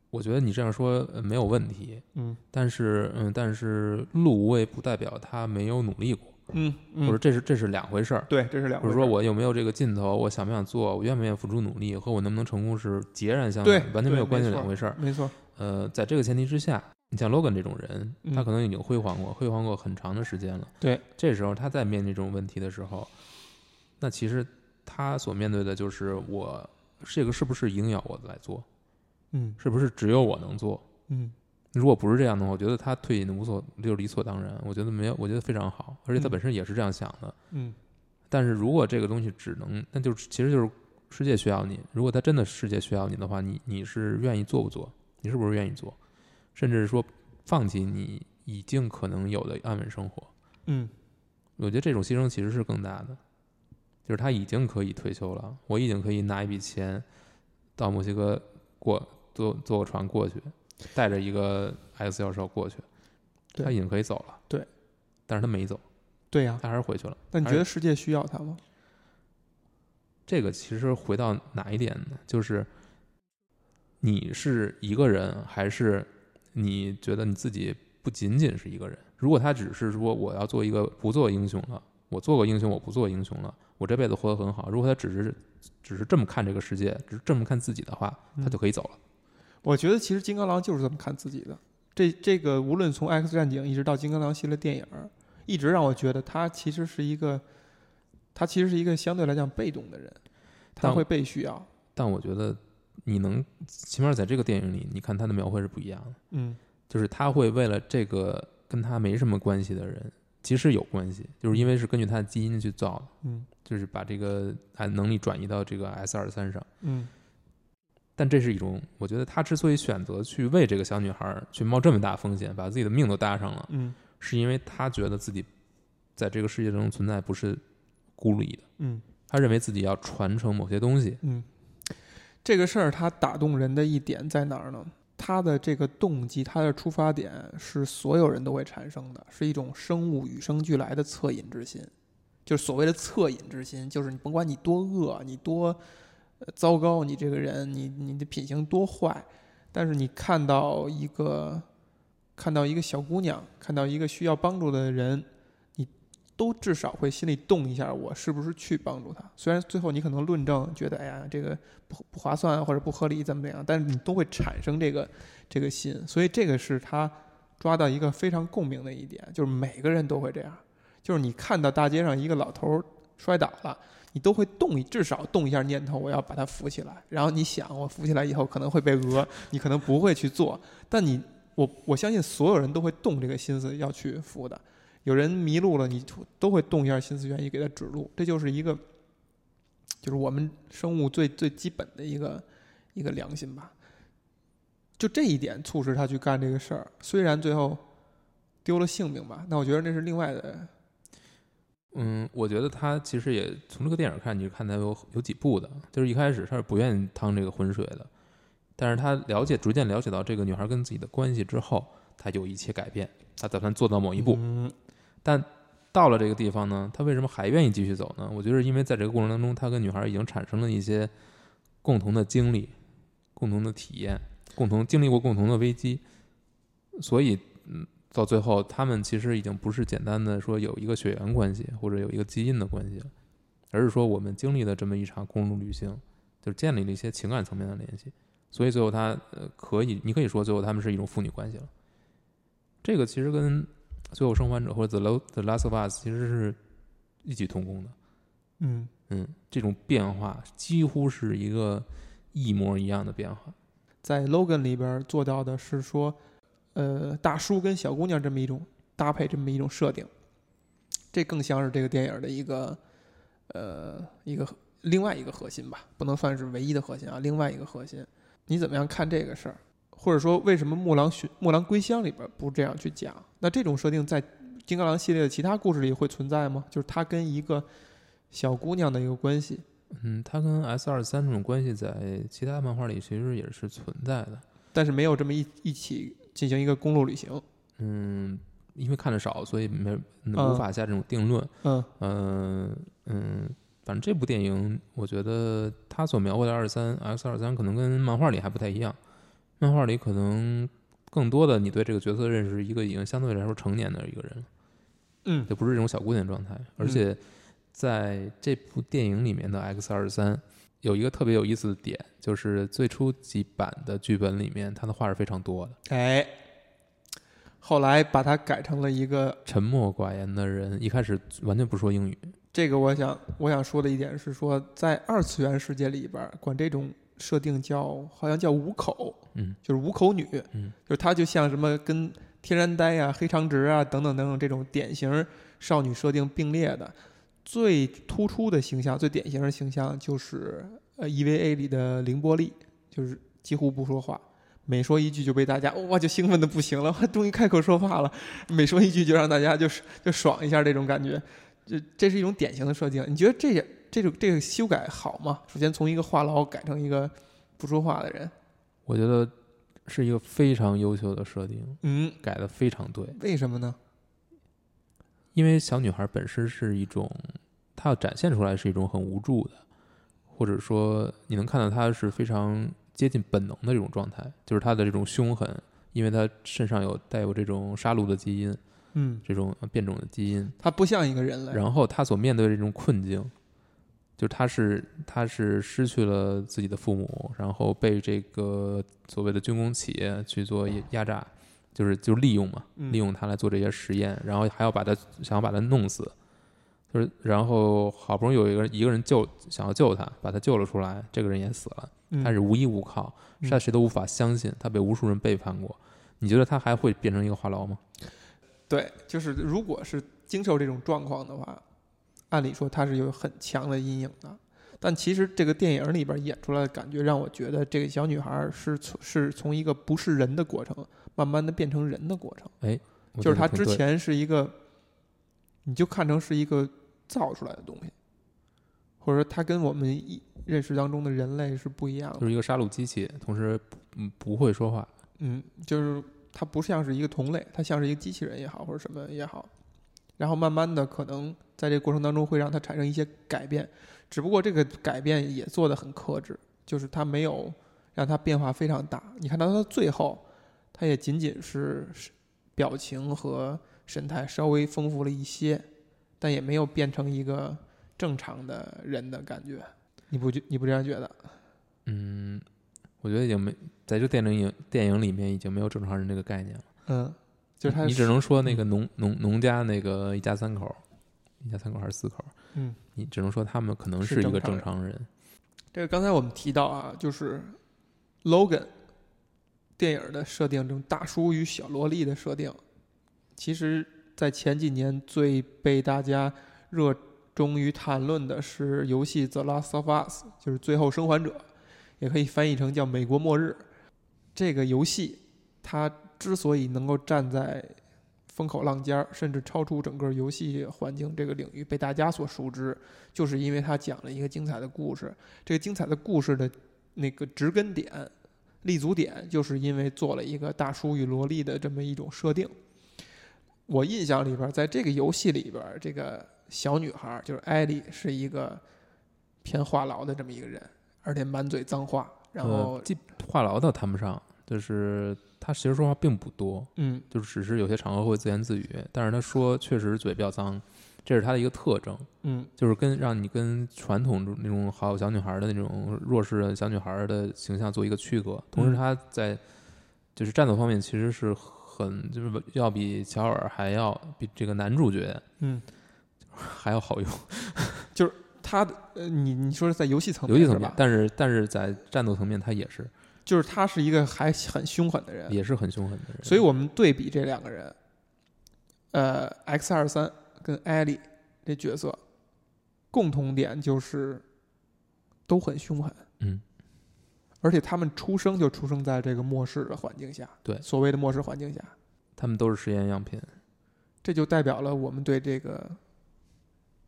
我觉得你这样说呃没有问题，嗯但是嗯，但是碌碌无为不代表他没有努力过，嗯或者嗯，这是这是两回事儿。对，这是两或者说我有没有这个劲头，我想不想做，我愿不愿意付出努力，和我能不能成功是截然相对反，完全没有关系的两回事儿。没错，呃，在这个前提之下，你像 Logan 这种人，他嗯可能已经辉煌过，辉煌过很长的时间了。对，这时候他在面对这种问题的时候，那其实他所面对的就是我这个是不是应要我来做，嗯是不是只有我能做？嗯如果不是这样的话，我觉得他退隐的无所就理所当然，我觉得没有，我觉得非常好，而且他嗯本身也是这样想的。嗯但是如果这个东西只能，那就其实就是世界需要你。如果他真的世界需要你的话，你你是愿意做不做？你是不是愿意做？甚至是说放弃你已经可能有的安稳生活？嗯我觉得这种牺牲其实是更大的，就是他已经可以退休了，我已经可以拿一笔钱到墨西哥过坐坐个船过去，带着一个 X 教授过去，他已经可以走了。对，但是他没走，对呀、他还是回去了。那你觉得世界需要他吗？这个其实回到哪一点呢？就是你是一个人，还是你觉得你自己不仅仅是一个人？如果他只是说我要做一个不做英雄了，我做过英雄，我不做英雄了，我这辈子活得很好。如果他只是只是这么看这个世界，只是这么看自己的话，他就可以走了。我觉得其实金刚狼就是这么看自己的。这这个无论从 X 战警一直到金刚狼系列电影，一直让我觉得他其实是一个，他其实是一个相对来讲被动的人，他会被需要。但我觉得你能，起码在这个电影里，你看他的描绘是不一样的。嗯。就是他会为了这个跟他没什么关系的人，其实有关系，就是因为是根据他的基因去造的，嗯。就是把这个啊能力转移到这个 S 二三上。嗯。但这是一种，我觉得他之所以选择去为这个小女孩儿去冒这么大风险，把自己的命都搭上了，嗯。是因为他觉得自己在这个世界中存在不是孤立的，嗯。他认为自己要传承某些东西。嗯，这个事儿它打动人的一点在哪儿呢？它的这个动机，它的出发点是所有人都会产生的，是一种生物与生俱来的恻隐之心。就是所谓的恻隐之心，就是你甭管你多恶，你多糟糕，你这个人，你你的品行多坏，但是你看到一个看到一个小姑娘，看到一个需要帮助的人，都至少会心里动一下，我是不是去帮助他？虽然最后你可能论证觉得，哎呀，这个不不划算或者不合理，怎么怎样，但是你都会产生这个这个心，所以这个是他抓到一个非常共鸣的一点，就是每个人都会这样，就是你看到大街上一个老头摔倒了，你都会动至少动一下念头，我要把他扶起来。然后你想，我扶起来以后可能会被讹，你可能不会去做，但你我我相信所有人都会动这个心思要去扶的。有人迷路了，你都会动一下心思，愿意给他指路。这就是一个，就是我们生物最最基本的一个一个良心吧。就这一点促使他去干这个事儿，虽然最后丢了性命吧，那我觉得那是另外的。嗯，我觉得他其实也从这个电影看，你是看他有有几步的，就是一开始他是不愿意趟这个浑水的，但是他了解逐渐了解到这个女孩跟自己的关系之后，他就一切改变，他打算做到某一步。嗯但到了这个地方呢，他为什么还愿意继续走呢？我觉得是因为在这个过程当中，他跟女孩已经产生了一些共同的经历、共同的体验、共同经历过共同的危机，所以嗯，到最后他们其实已经不是简单的说有一个血缘关系或者有一个基因的关系了，而是说我们经历了这么一场公路旅行，就是建立了一些情感层面的联系，所以最后他呃可以，你可以说最后他们是一种父女关系了。这个其实跟最后生还者或者 The The Last of Us 其实是异曲同工的。嗯，嗯，这种变化几乎是一个一模一样的变化。在 Logan 里边做到的是说，呃，大叔跟小姑娘这么一种搭配，这么一种设定，这更像是这个电影的一个呃一个另外一个核心吧，不能算是唯一的核心啊，另外一个核心，你怎么样看这个事儿？或者说，为什么《木狼寻木狼归乡》里边不这样去讲？那这种设定在金刚狼系列的其他故事里会存在吗？就是他跟一个小姑娘的一个关系，嗯，他跟 S 二三这种关系在其他漫画里其实也是存在的。但是没有这么一一起进行一个公路旅行。嗯，因为看的少，所以没嗯无法下这种定论。嗯嗯嗯，反正这部电影，我觉得他所描绘的二三 X 二三可能跟漫画里还不太一样。漫画里可能更多的你对这个角色认识是一个已经相对来说成年的一个人，嗯就不是这种小姑娘状态。而且在这部电影里面的 X 二三有一个特别有意思的点，就是最初几版的剧本里面，他的话是非常多的。哎，后来把它改成了一个沉默寡言的人，一开始完全不说英语。这个，我想我想说的一点是说，在二次元世界里边，管这种设定叫好像叫五口，嗯就是五口女，嗯，就是她就像什么跟天然呆呀、黑长直啊等等等等这种典型少女设定并列的，最突出的形象、最典型的形象就是呃 EVA 里的凌波丽，就是几乎不说话。每说一句就被大家哇就兴奋的不行了，哇终于开口说话了。每说一句就让大家就是就爽一下这种感觉，这这是一种典型的设定。你觉得这也这种这个修改好吗？首先从一个话痨改成一个不说话的人，我觉得是一个非常优秀的设定，嗯，改的非常对。为什么呢？因为小女孩本身是一种，她要展现出来是一种很无助的，或者说你能看到她是非常接近本能的这种状态，就是她的这种凶狠，因为她身上有带有这种杀戮的基因，嗯，这种变种的基因，她不像一个人类，然后她所面对的这种困境，就是她是他是失去了自己的父母，然后被这个所谓的军工企业去做压压榨，就是就利用嘛，嗯利用他来做这些实验，然后还要把他想要把他弄死，就是然后好不容易有一个人一个人救想要救他，把他救了出来，这个人也死了，嗯他是无依无靠，嗯他谁都无法相信，他被无数人背叛过。你觉得他还会变成一个话痨吗？对，就是如果是经受这种状况的话，按理说他是有很强的阴影的。但其实这个电影里边演出来的感觉，让我觉得这个小女孩是从是从一个不是人的过程，慢慢的变成人的过程。哎就是她之前是一个，你就看成是一个造出来的东西，或者说她跟我们一认识当中的人类是不一样的就。是一个杀戮机器，同时嗯不会说话。嗯，就是它不像是一个同类，它像是一个机器人也好，或者什么也好。然后慢慢的，可能在这个过程当中会让它产生一些改变，只不过这个改变也做得很克制，就是它没有让它变化非常大。你看到它最后，它也仅仅是表情和神态稍微丰富了一些，但也没有变成一个正常的人的感觉。你不觉你不这样觉得？嗯，我觉得已经没在这个电影电影里面已经没有正常人这个概念了。嗯，就是他你只能说那个农农农家那个一家三口，一家三口还是四口？嗯，你只能说他们可能是是一个正常正常人。这个刚才我们提到啊，就是 Logan 电影的设定，这种大叔与小萝莉的设定，其实，在前几年最被大家热衷于谈论的是游戏《The Last of Us》，就是《最后生还者》，也可以翻译成叫《美国末日》。这个游戏它之所以能够站在风口浪尖儿，甚至超出整个游戏环境这个领域被大家所熟知，就是因为他讲了一个精彩的故事。这个精彩的故事的那个植根点、立足点，就是因为做了一个大叔与萝莉的这么一种设定。我印象里边，在这个游戏里边，这个小女孩就是艾莉，是一个偏话痨的这么一个人，而且满嘴脏话。然后话痨倒谈不上，就是他其实说话并不多，嗯就是只是有些场合会自言自语，但是他说确实嘴比较脏，这是他的一个特征，嗯就是跟让你跟传统中那种好小女孩的那种弱势的小女孩的形象做一个区隔。同时，嗯他在就是战斗方面其实是很就是要比乔尔还要比这个男主角嗯，还要好用，就是他的呃，你你说是在游戏层游戏层面？但是但是在战斗层面他也是就是他是一个还很凶狠的人，也是很凶狠的人，所以我们对比这两个人，呃，X 二三跟艾莉这角色，共同点就是都很凶狠，嗯，而且他们出生就出生在这个末世的环境下，对。所谓的末世环境下，他们都是实验样品。这就代表了我们对这个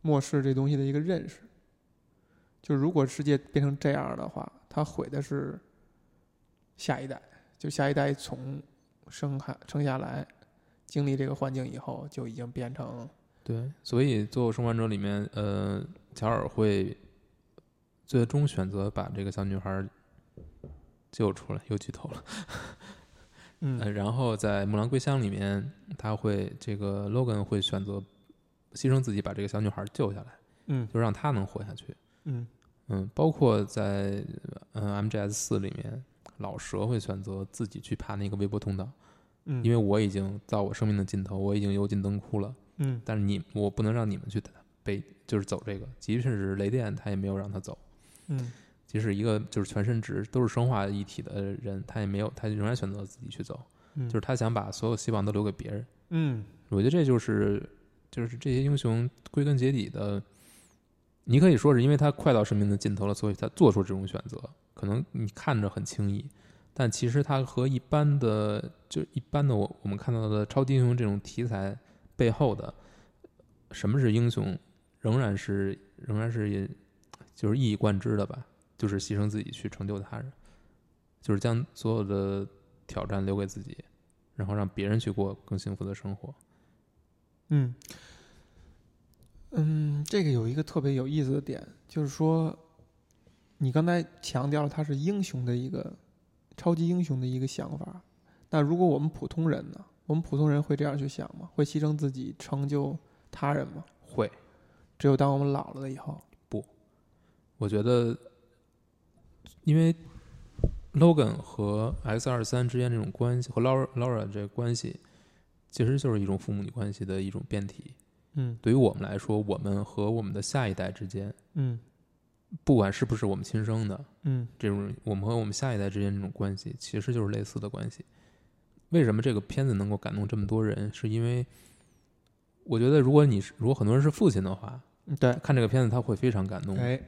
末世这东西的一个认识。就如果世界变成这样的话，它毁的是下一代，就下一代从生下生下来，经历这个环境以后，就已经变成对，所以《最后生还者》里面，呃，乔尔会最终选择把这个小女孩救出来，又剧透了。嗯 呃，然后在《木兰归乡》里面，他会这个 Logan 会选择牺牲自己把这个小女孩救下来，嗯就让她能活下去。嗯嗯，包括在嗯 MGS 四里面，老蛇会选择自己去爬那个微波通道，嗯，因为我已经到我生命的尽头，我已经油尽灯枯了。嗯但是你我不能让你们去被，就是走这个，即使是雷电，他也没有让他走。嗯即使一个就是全身值都是生化一体的人，他也没有，他仍然选择自己去走，嗯，就是他想把所有希望都留给别人。嗯我觉得这就是就是这些英雄归根结底的，你可以说是因为他快到生命的尽头了，所以他做出这种选择。可能你看着很轻易，但其实它和一般的就一般的我我们看到的超级英雄这种题材背后的什么是英雄，仍然是仍然是也就是一以贯之的吧，就是牺牲自己去成就他人，就是将所有的挑战留给自己，然后让别人去过更幸福的生活。嗯嗯，这个有一个特别有意思的点，就是说，你刚才强调了他是英雄的一个超级英雄的一个想法。那如果我们普通人呢？我们普通人会这样去想吗？会牺牲自己成就他人吗？会，只有当我们老了以后，不我觉得，因为 Logan 和 X 二三之间这种关系和 Laura Laura 这个关系，其实就是一种父母女关系的一种变体。嗯对于我们来说，我们和我们的下一代之间，嗯不管是不是我们亲生的，嗯这种我们和我们下一代之间这种关系，其实就是类似的关系。为什么这个片子能够感动这么多人？是因为我觉得，如果你是如果很多人是父亲的话，嗯，对，看这个片子他会非常感动。哎，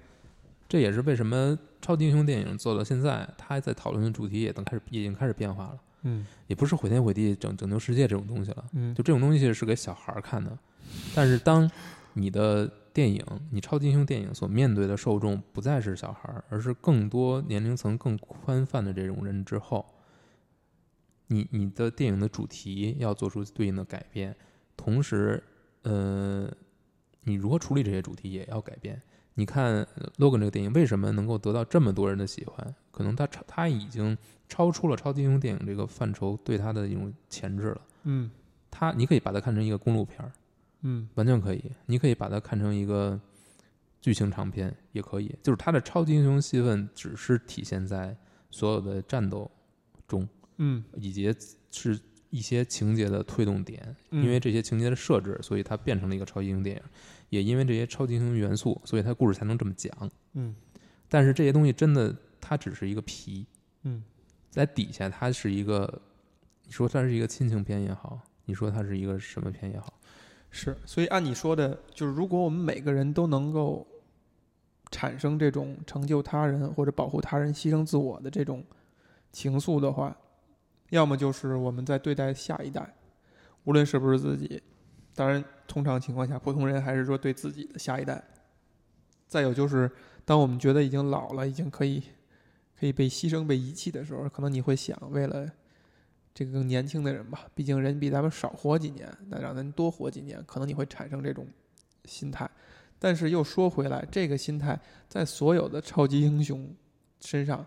这也是为什么超级英雄电影做到现在，他还在讨论的主题也都开始已经开始变化了，嗯也不是毁天毁地、拯拯救世界这种东西了。嗯，就这种东西是给小孩儿看的，但是当你的电影，你超级英雄电影所面对的受众不再是小孩儿，而是更多年龄层更宽泛的这种人之后，你你的电影的主题要做出对应的改变，同时，呃，你如何处理这些主题也要改变。你看呃 Logan 这个电影为什么能够得到这么多人的喜欢？可能他超他已经超出了超级英雄电影这个范畴对他的一种前置了。嗯它你可以把它看成一个公路片儿，嗯完全可以。你可以把它看成一个剧情长片，也可以。就是它的超级英雄戏份只是体现在所有的战斗中，嗯，以及是一些情节的推动点。嗯因为这些情节的设置，所以它变成了一个超级英雄电影。也因为这些超级英雄元素，所以它故事才能这么讲。嗯但是这些东西真的，它只是一个皮，嗯在底下它是一个，你说它是一个亲情片也好，你说它是一个什么片也好，是，所以按你说的，就是如果我们每个人都能够产生这种成就他人或者保护他人、牺牲自我的这种情愫的话，要么就是我们在对待下一代，无论是不是自己，当然通常情况下，普通人还是说对自己的下一代。再有就是，当我们觉得已经老了，已经可以可以被牺牲、被遗弃的时候，可能你会想，为了这个更年轻的人吧，毕竟人比咱们少活几年，那让人多活几年，可能你会产生这种心态。但是又说回来，这个心态在所有的超级英雄身上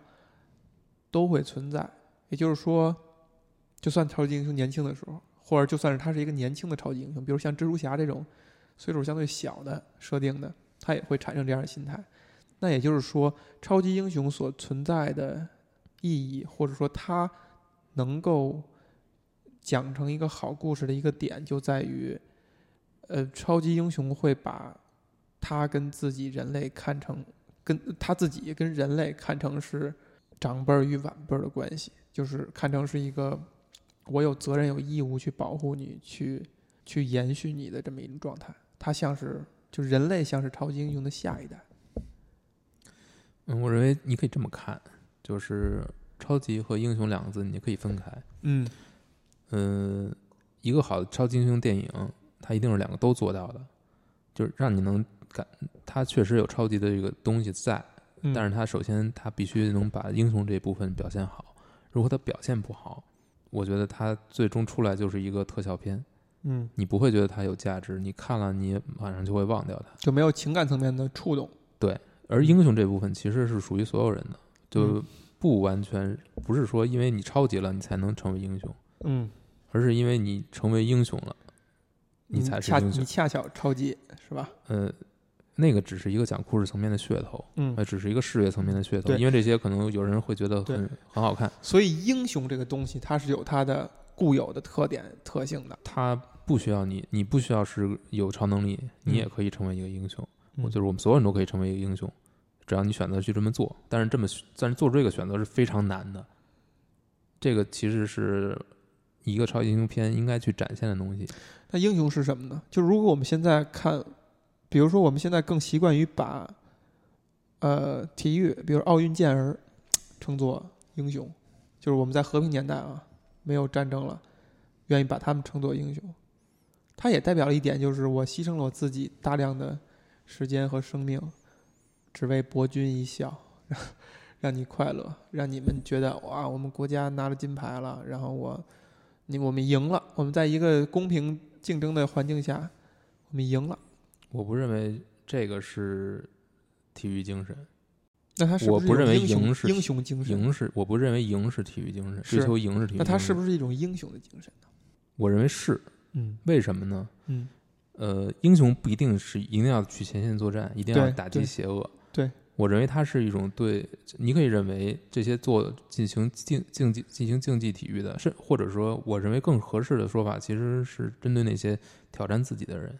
都会存在。也就是说，就算超级英雄年轻的时候，或者就算是他是一个年轻的超级英雄，比如像蜘蛛侠这种岁数相对小的设定的，他也会产生这样的心态。那也就是说，超级英雄所存在的意义，或者说他能够讲成一个好故事的一个点，就在于，呃，超级英雄会把他跟自己人类看成，跟他自己跟人类看成是长辈儿与晚辈儿的关系，就是看成是一个我有责任有义务去保护你，去去延续你的这么一种状态。他像是就人类像是超级英雄的下一代。嗯，我认为你可以这么看，就是超级和英雄两个字你可以分开。嗯嗯，一个好的超级英雄电影，它一定是两个都做到的，就是让你能感，它确实有超级的这个东西在，嗯，但是它首先它必须能把英雄这部分表现好。如果它表现不好，我觉得它最终出来就是一个特效片，嗯你不会觉得它有价值，你看了你马上就会忘掉它。就没有情感层面的触动。对而英雄这部分其实是属于所有人的，就嗯不完全不是说因为你超级了你才能成为英雄，嗯，而是因为你成为英雄了，你才是英雄。你。恰巧超级是吧？呃，那个只是一个讲故事层面的噱头，嗯。呃，只是一个视觉层面的噱头，对。因为这些可能有人会觉得很很好看，所以英雄这个东西，它是有它的固有的特点特性的。它不需要你，你不需要是有超能力，你也嗯可以成为一个英雄。嗯。我就是我们所有人都可以成为一个英雄，只要你选择去这么做。但是这么，但是做出这个选择是非常难的。这个其实是一个超级英雄片应该去展现的东西。那英雄是什么呢？就如果我们现在看，比如说我们现在更习惯于把，呃，体育，比如奥运健儿，称作英雄，就是我们在和平年代啊，没有战争了，愿意把他们称作英雄。它也代表了一点，就是我牺牲了我自己大量的时间和生命，只为博君一笑，让 让你快乐，让你们觉得哇，我们国家拿了金牌了，然后我，你我们赢了，我们在一个公平竞争的环境下，我们赢了。我不认为这个是体育精神，那他是不是我不认为一种英赢是雄英雄精神？赢是我不认为赢是体育精神，是追求赢是体育精神。那他是不是一种英雄的精神呢？我认为是，嗯为什么呢？嗯呃，英雄不一定是一定要去前线作战，一定要打击邪恶。对，我认为它是一种对，你可以认为这些做进行竞竞技进行竞技体育的，是或者说，我认为更合适的说法其实是针对那些挑战自己的人。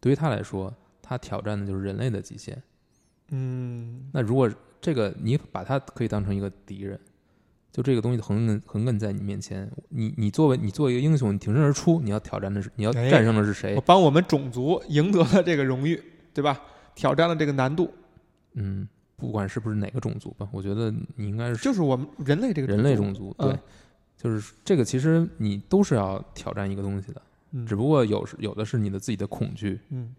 对于他来说，他挑战的就是人类的极限。嗯那如果这个你把它可以当成一个敌人，就这个东西横亘横亘在你面前，你你作为你作为一个英雄，你挺身而出，你要挑战的是你要哎战胜的是谁我？帮我们种族赢得了这个荣誉，对吧？挑战了这个难度，嗯，不管是不是哪个种族吧，我觉得你应该是就是我们人类这个人类种种族，嗯。对，就是这个其实你都是要挑战一个东西的，嗯。只不过有时有的是你的自己的恐惧，嗯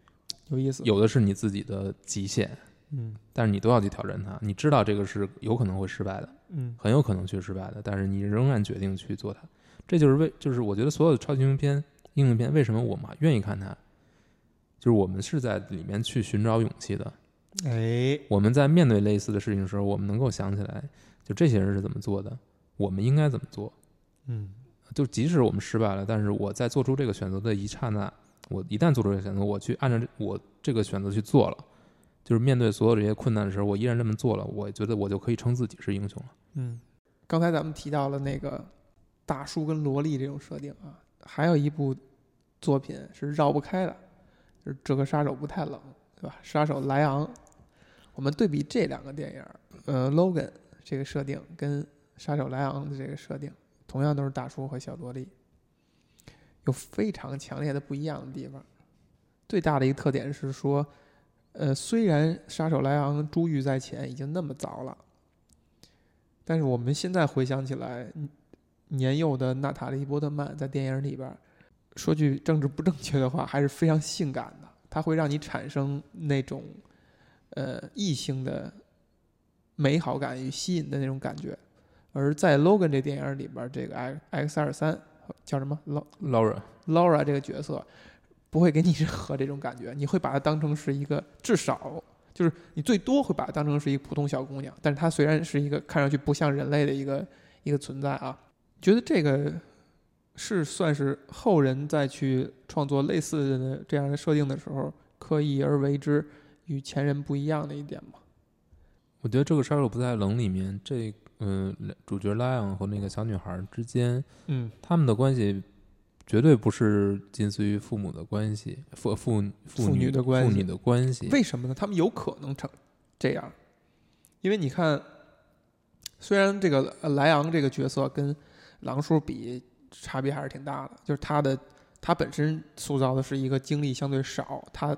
有意思，有的是你自己的极限，嗯。但是你都要去挑战它。你知道这个是有可能会失败的，嗯。很有可能去失败的，但是你仍然决定去做它。这就是为，就是我觉得所有的超级英雄片、英雄片，为什么我们愿意看它，就是我们是在里面去寻找勇气的。哎我们在面对类似的事情的时候，我们能够想起来，就这些人是怎么做的，我们应该怎么做。嗯就即使我们失败了，但是我在做出这个选择的一刹那，我一旦做出这个选择，我去按照这我这个选择去做了，就是面对所有这些困难的时候，我依然这么做了，我觉得我就可以称自己是英雄了。嗯，刚才咱们提到了那个大叔跟萝莉这种设定啊，还有一部作品是绕不开的，就是这个杀手不太冷，对吧？杀手莱昂，我们对比这两个电影，呃，Logan 这个设定跟杀手莱昂的这个设定，同样都是大叔和小萝莉，有非常强烈的不一样的地方。最大的一个特点是说，呃，虽然杀手莱昂珠玉在前已经那么早了。但是我们现在回想起来，年幼的娜塔莉波特曼在电影里边，说句政治不正确的话，还是非常性感的。它会让你产生那种，呃，异性的美好感与吸引的那种感觉。而在 Logan 这电影里边，这个 X X 二三叫什么 Laura Laura 这个角色，不会给你任何这种感觉，你会把它当成是一个至少。就是你最多会把它当成是一个普通小姑娘，但是她虽然是一个看上去不像人类的一个一个存在啊，觉得这个是算是后人再去创作类似的这样的设定的时候刻意而为之与前人不一样的一点嘛。我觉得这个杀手不太冷里面，这嗯主角莱昂和那个小女孩之间，嗯，他们的关系。绝对不是近似于父母的关系，父父父女的关系，父女的关系。为什么呢？他们有可能成这样，因为你看，虽然这个莱昂这个角色跟狼叔比差别还是挺大的，就是他的他本身塑造的是一个经历相对少，他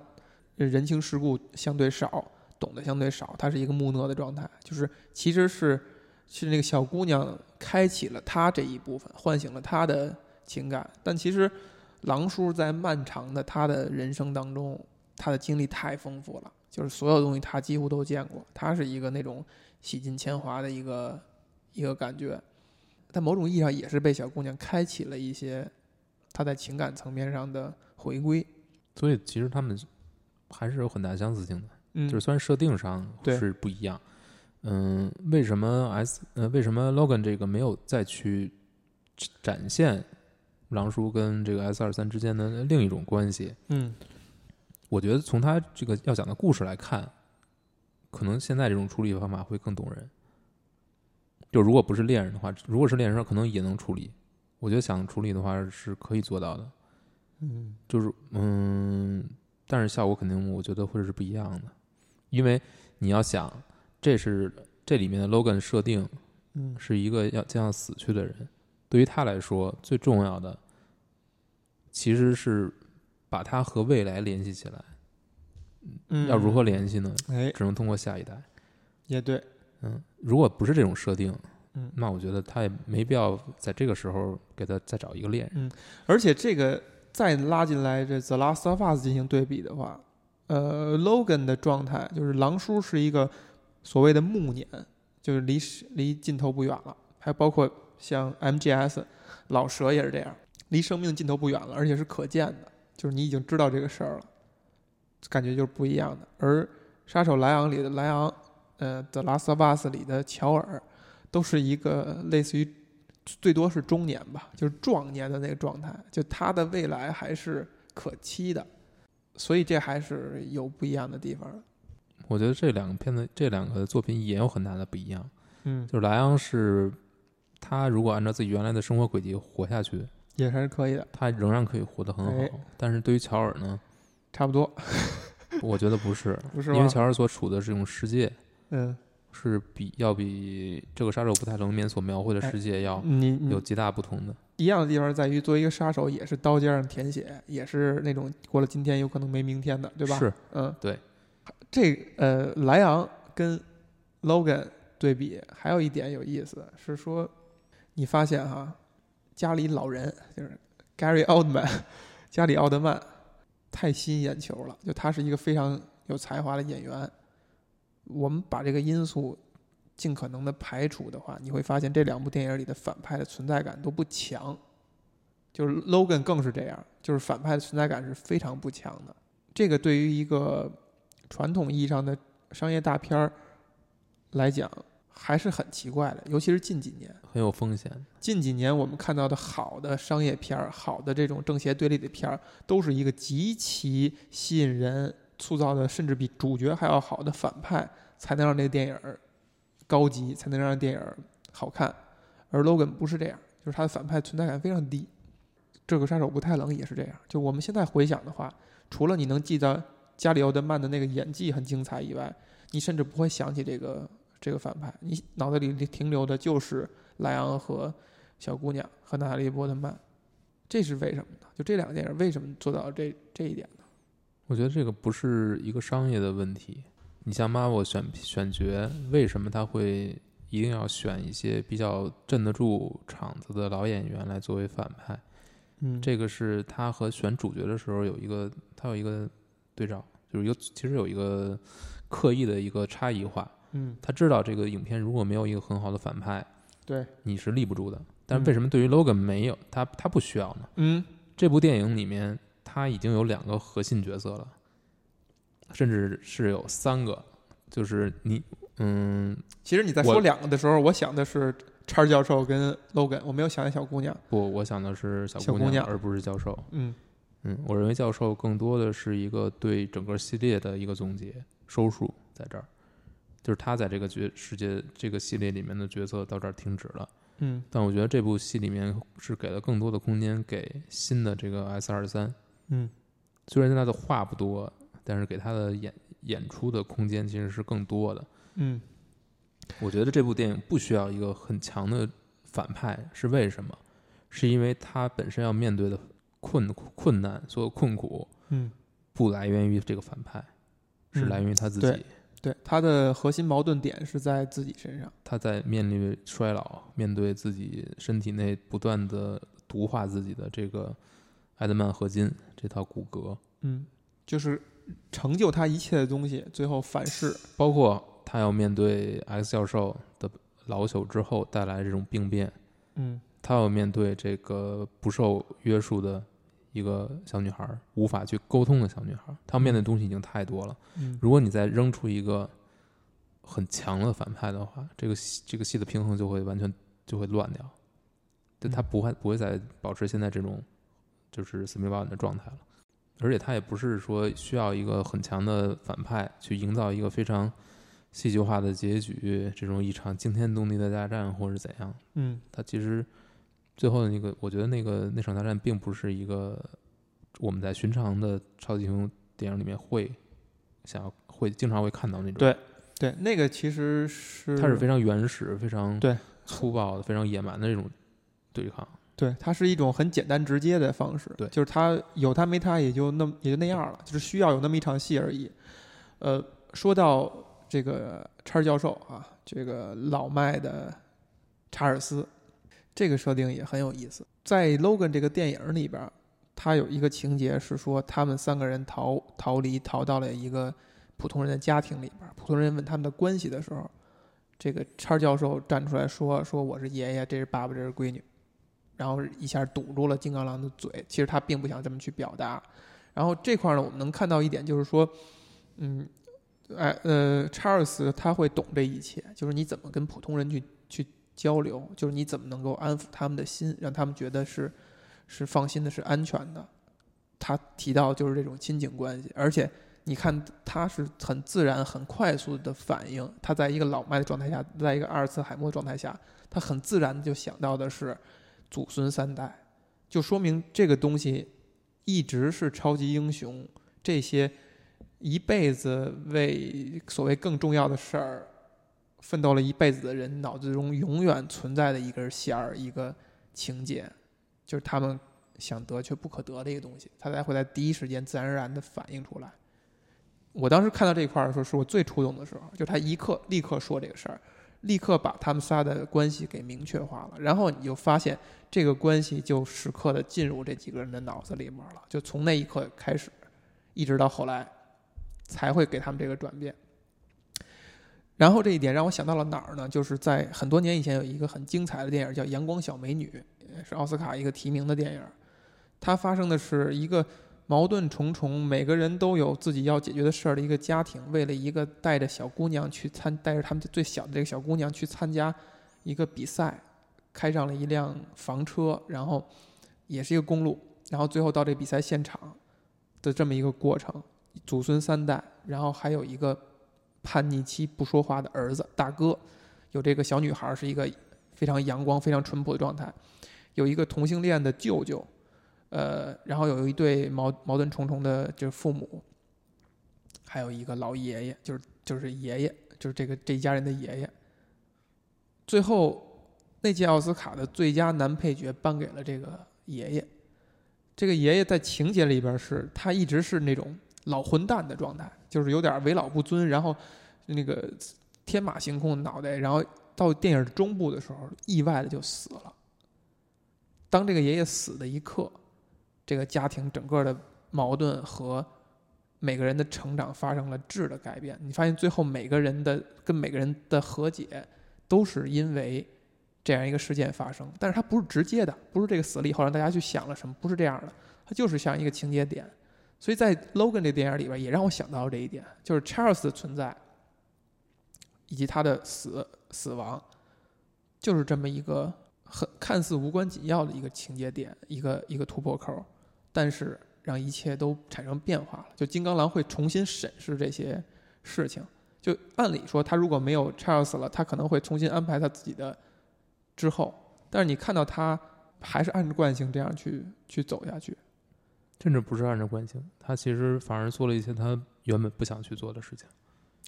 人情世故相对少，懂得相对少，他是一个木讷的状态。就是其实是是那个小姑娘开启了他这一部分，唤醒了他的。情感，但其实，狼叔在漫长的他的人生当中，他的经历太丰富了，就是所有东西他几乎都见过。他是一个那种洗尽铅华的一个一个感觉，在某种意义上也是被小姑娘开启了一些他在情感层面上的回归。所以其实他们还是有很大相似性的，嗯，就是虽然设定上是不一样，嗯，为什么 S 呃为什么 Logan 这个没有再去展现？狼叔跟这个 S 二三之间的另一种关系，嗯，我觉得从他这个要讲的故事来看，可能现在这种处理方法会更动人。就如果不是恋人的话，如果是恋人，可能也能处理。我觉得想处理的话是可以做到的，嗯，就是嗯，但是效果肯定我觉得会是不一样的，因为你要想，这是这里面的 Logan 设定，嗯，是一个要将要死去的人。对于他来说，最重要的其实是把他和未来联系起来。嗯，要如何联系呢？哎，只能通过下一代。也对，嗯，如果不是这种设定，嗯，那我觉得他也没必要在这个时候给他再找一个恋人。嗯，而且这个再拉进来这《The Last of Us》进行对比的话，呃，Logan 的状态就是狼叔是一个所谓的暮年，就是离离尽头不远了，还包括。像 MGS，老蛇也是这样，离生命尽头不远了，而且是可见的，就是你已经知道这个事儿了，感觉就是不一样的。而杀手莱昂里的莱昂，呃，《The Last of Us》里的乔尔，都是一个类似于最多是中年吧，就是壮年的那个状态，就他的未来还是可期的，所以这还是有不一样的地方。我觉得这两个片子，这两个作品也有很大的不一样。嗯，就是莱昂是。他如果按照自己原来的生活轨迹活下去，也还是可以的。他仍然可以活得很好。但是对于乔尔呢，差不多。我觉得不是，不是，因为乔尔所处的这种世界，嗯，是比要比这个杀手不太冷面所描绘的世界要有极大不同的。一样的地方在于，作为一个杀手，也是刀尖上舔血，也是那种过了今天有可能没明天的，对吧？是，嗯，对。这呃，莱昂跟 Logan 对比，还有一点有意思是说。你发现哈，家里老人就是 Gary Oldman，家里奥德曼太吸引眼球了。就他是一个非常有才华的演员。我们把这个因素尽可能的排除的话，你会发现这两部电影里的反派的存在感都不强。就是 Logan 更是这样，就是反派的存在感是非常不强的。这个对于一个传统意义上的商业大片儿来讲。还是很奇怪的，尤其是近几年。很有风险。近几年我们看到的好的商业片儿、好的这种正邪对立的片儿，都是一个极其吸引人、塑造的甚至比主角还要好的反派，才能让这个电影高级，才能让电影好看。而 Logan 不是这样，就是他的反派存在感非常低。这个杀手不太冷也是这样。就我们现在回想的话，除了你能记得加里奥德曼的那个演技很精彩以外，你甚至不会想起这个这个反派，你脑子里停留的就是莱昂和小姑娘和娜塔莉波特曼，这是为什么呢？就这两个电影为什么做到这这一点呢？我觉得这个不是一个商业的问题。你像 Marvel 选选角，为什么他会一定要选一些比较镇得住场子的老演员来作为反派？嗯这个是他和选主角的时候有一个，他有一个对照，就是有其实有一个刻意的一个差异化。嗯他知道这个影片如果没有一个很好的反派，对你是立不住的。但为什么对于 Logan 没有他他不需要呢？嗯这部电影里面他已经有两个核心角色了，甚至是有三个，就是你嗯其实你在说两个的时候，我想的是叉教授跟 Logan，我没有想起小姑娘。不，我想的是小姑娘而不是教授。嗯嗯，我认为教授更多的是一个对整个系列的一个总结收束，在这儿，就是他在这个角世界这个系列里面的角色到这儿停止了。嗯但我觉得这部戏里面是给了更多的空间给新的这个 S 二三，嗯虽然他的话不多，但是给他的演演出的空间其实是更多的。嗯我觉得这部电影不需要一个很强的反派，是为什么？是因为他本身要面对的困困难，所有困苦嗯，不来源于这个反派，是嗯来源于他自对己。对，他的核心矛盾点是在自己身上。他在面临衰老，面对自己身体内不断的毒化自己的这个艾德曼合金这套骨骼，嗯，就是成就他一切的东西，最后反噬。包括他要面对 X 教授的老朽之后带来这种病变，嗯他要面对这个不受约束的一个小女孩儿，无法去沟通的小女孩儿，她要面对的东西已经太多了。嗯如果你再扔出一个很强的反派的话，这个这个戏的平衡就会完全就会乱掉，就他嗯不会不会再保持现在这种就是四平八稳的状态了。而且他也不是说需要一个很强的反派去营造一个非常戏剧化的结局，这种一场惊天动地的大战或者怎样。嗯他其实最后的那个，我觉得那个那场大战并不是一个我们在寻常的超级英雄电影里面会想要会经常会看到那种。对对，那个其实是它是非常原始、非常对粗暴的、非常野蛮的这种对抗。对，它是一种很简单直接的方式。对就是它有它没它也就那么也就那样了，就是需要有那么一场戏而已。呃，说到这个叉教授啊，这个老迈的查尔斯，这个设定也很有意思。在《Logan》这个电影里边儿，他有一个情节是说，他们三个人逃逃离，逃到了一个普通人的家庭里边。普通人问他们的关系的时候，这个叉教授站出来说：“说我是爷爷，这是爸爸，这是闺女。”然后一下堵住了金刚狼的嘴。其实他并不想这么去表达。然后这块呢，我们能看到一点，就是说，嗯，哎呃，查尔斯他会懂这一切，就是你怎么跟普通人去去交流，就是你怎么能够安抚他们的心，让他们觉得是是放心的，是安全的。他提到就是这种亲情关系，而且你看他是很自然、很快速的反应。他在一个老迈的状态下，在一个阿尔茨海默状态下，他很自然的就想到的是祖孙三代，就说明这个东西一直是超级英雄这些一辈子为所谓更重要的事儿奋斗了一辈子的人脑子中永远存在的一根弦儿，一个情节，就是他们想得却不可得的一个东西，他才会在第一时间自然而然的反映出来。我当时看到这一块儿的时候，是我最触动的时候，就他一刻立刻说这个事儿，立刻把他们仨的关系给明确化了，然后你就发现这个关系就时刻的进入这几个人的脑子里面了，就从那一刻开始，一直到后来，才会给他们这个转变。然后这一点让我想到了哪儿呢？就是在很多年以前有一个很精彩的电影叫《阳光小美女》，是奥斯卡一个提名的电影。它发生的是一个矛盾重重，每个人都有自己要解决的事儿的一个家庭，为了一个带着小姑娘去参，带着他们最小的这个小姑娘去参加一个比赛，开上了一辆房车，然后也是一个公路，然后最后到这比赛现场的这么一个过程，祖孙三代，然后还有一个叛逆期不说话的儿子大哥，有这个小女孩是一个非常阳光、非常淳朴的状态，有一个同性恋的舅舅。呃，然后有一对矛矛盾重重的，就是父母，还有一个老爷爷，就是就是爷爷，就是这个这一家人的爷爷。最后那届奥斯卡的最佳男配角颁给了这个爷爷。这个爷爷在情节里边是，他一直是那种老混蛋的状态，就是有点为老不尊，然后那个天马行空的脑袋，然后到电影中部的时候，意外的就死了。当这个爷爷死的一刻。这个家庭整个的矛盾和每个人的成长发生了质的改变。你发现最后每个人的跟每个人的和解，都是因为这样一个事件发生。但是它不是直接的，不是这个死了以后让大家去想了什么，不是这样的。它就是像一个情节点。所以在《Logan》这电影里边，也让我想到了这一点，就是 Charles 的存在以及他的死死亡，就是这么一个很看似无关紧要的一个情节点，一个一个突破口。但是让一切都产生变化了，就金刚狼会重新审视这些事情。就按理说，他如果没有 Charles 了，他可能会重新安排他自己的之后。但是你看到他还是按着惯性这样去去走下去，甚至不是按照惯性，他其实反而做了一些他原本不想去做的事情。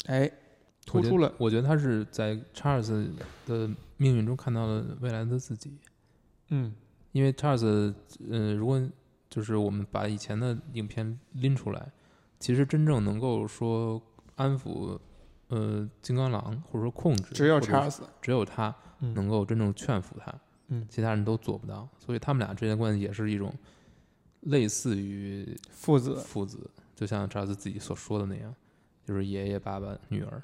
哎，突出了，我觉得他是在 Charles 的命运中看到了未来的自己。嗯，因为 Charles，嗯，如果就是我们把以前的影片拎出来，其实真正能够说安抚，呃，金刚狼或者说控制，只有查尔斯，只有他能够真正劝服他，嗯，其他人都做不到。所以他们俩之间关系也是一种类似于父子，父子，就像查尔斯自己所说的那样，就是爷爷、爸爸、女儿。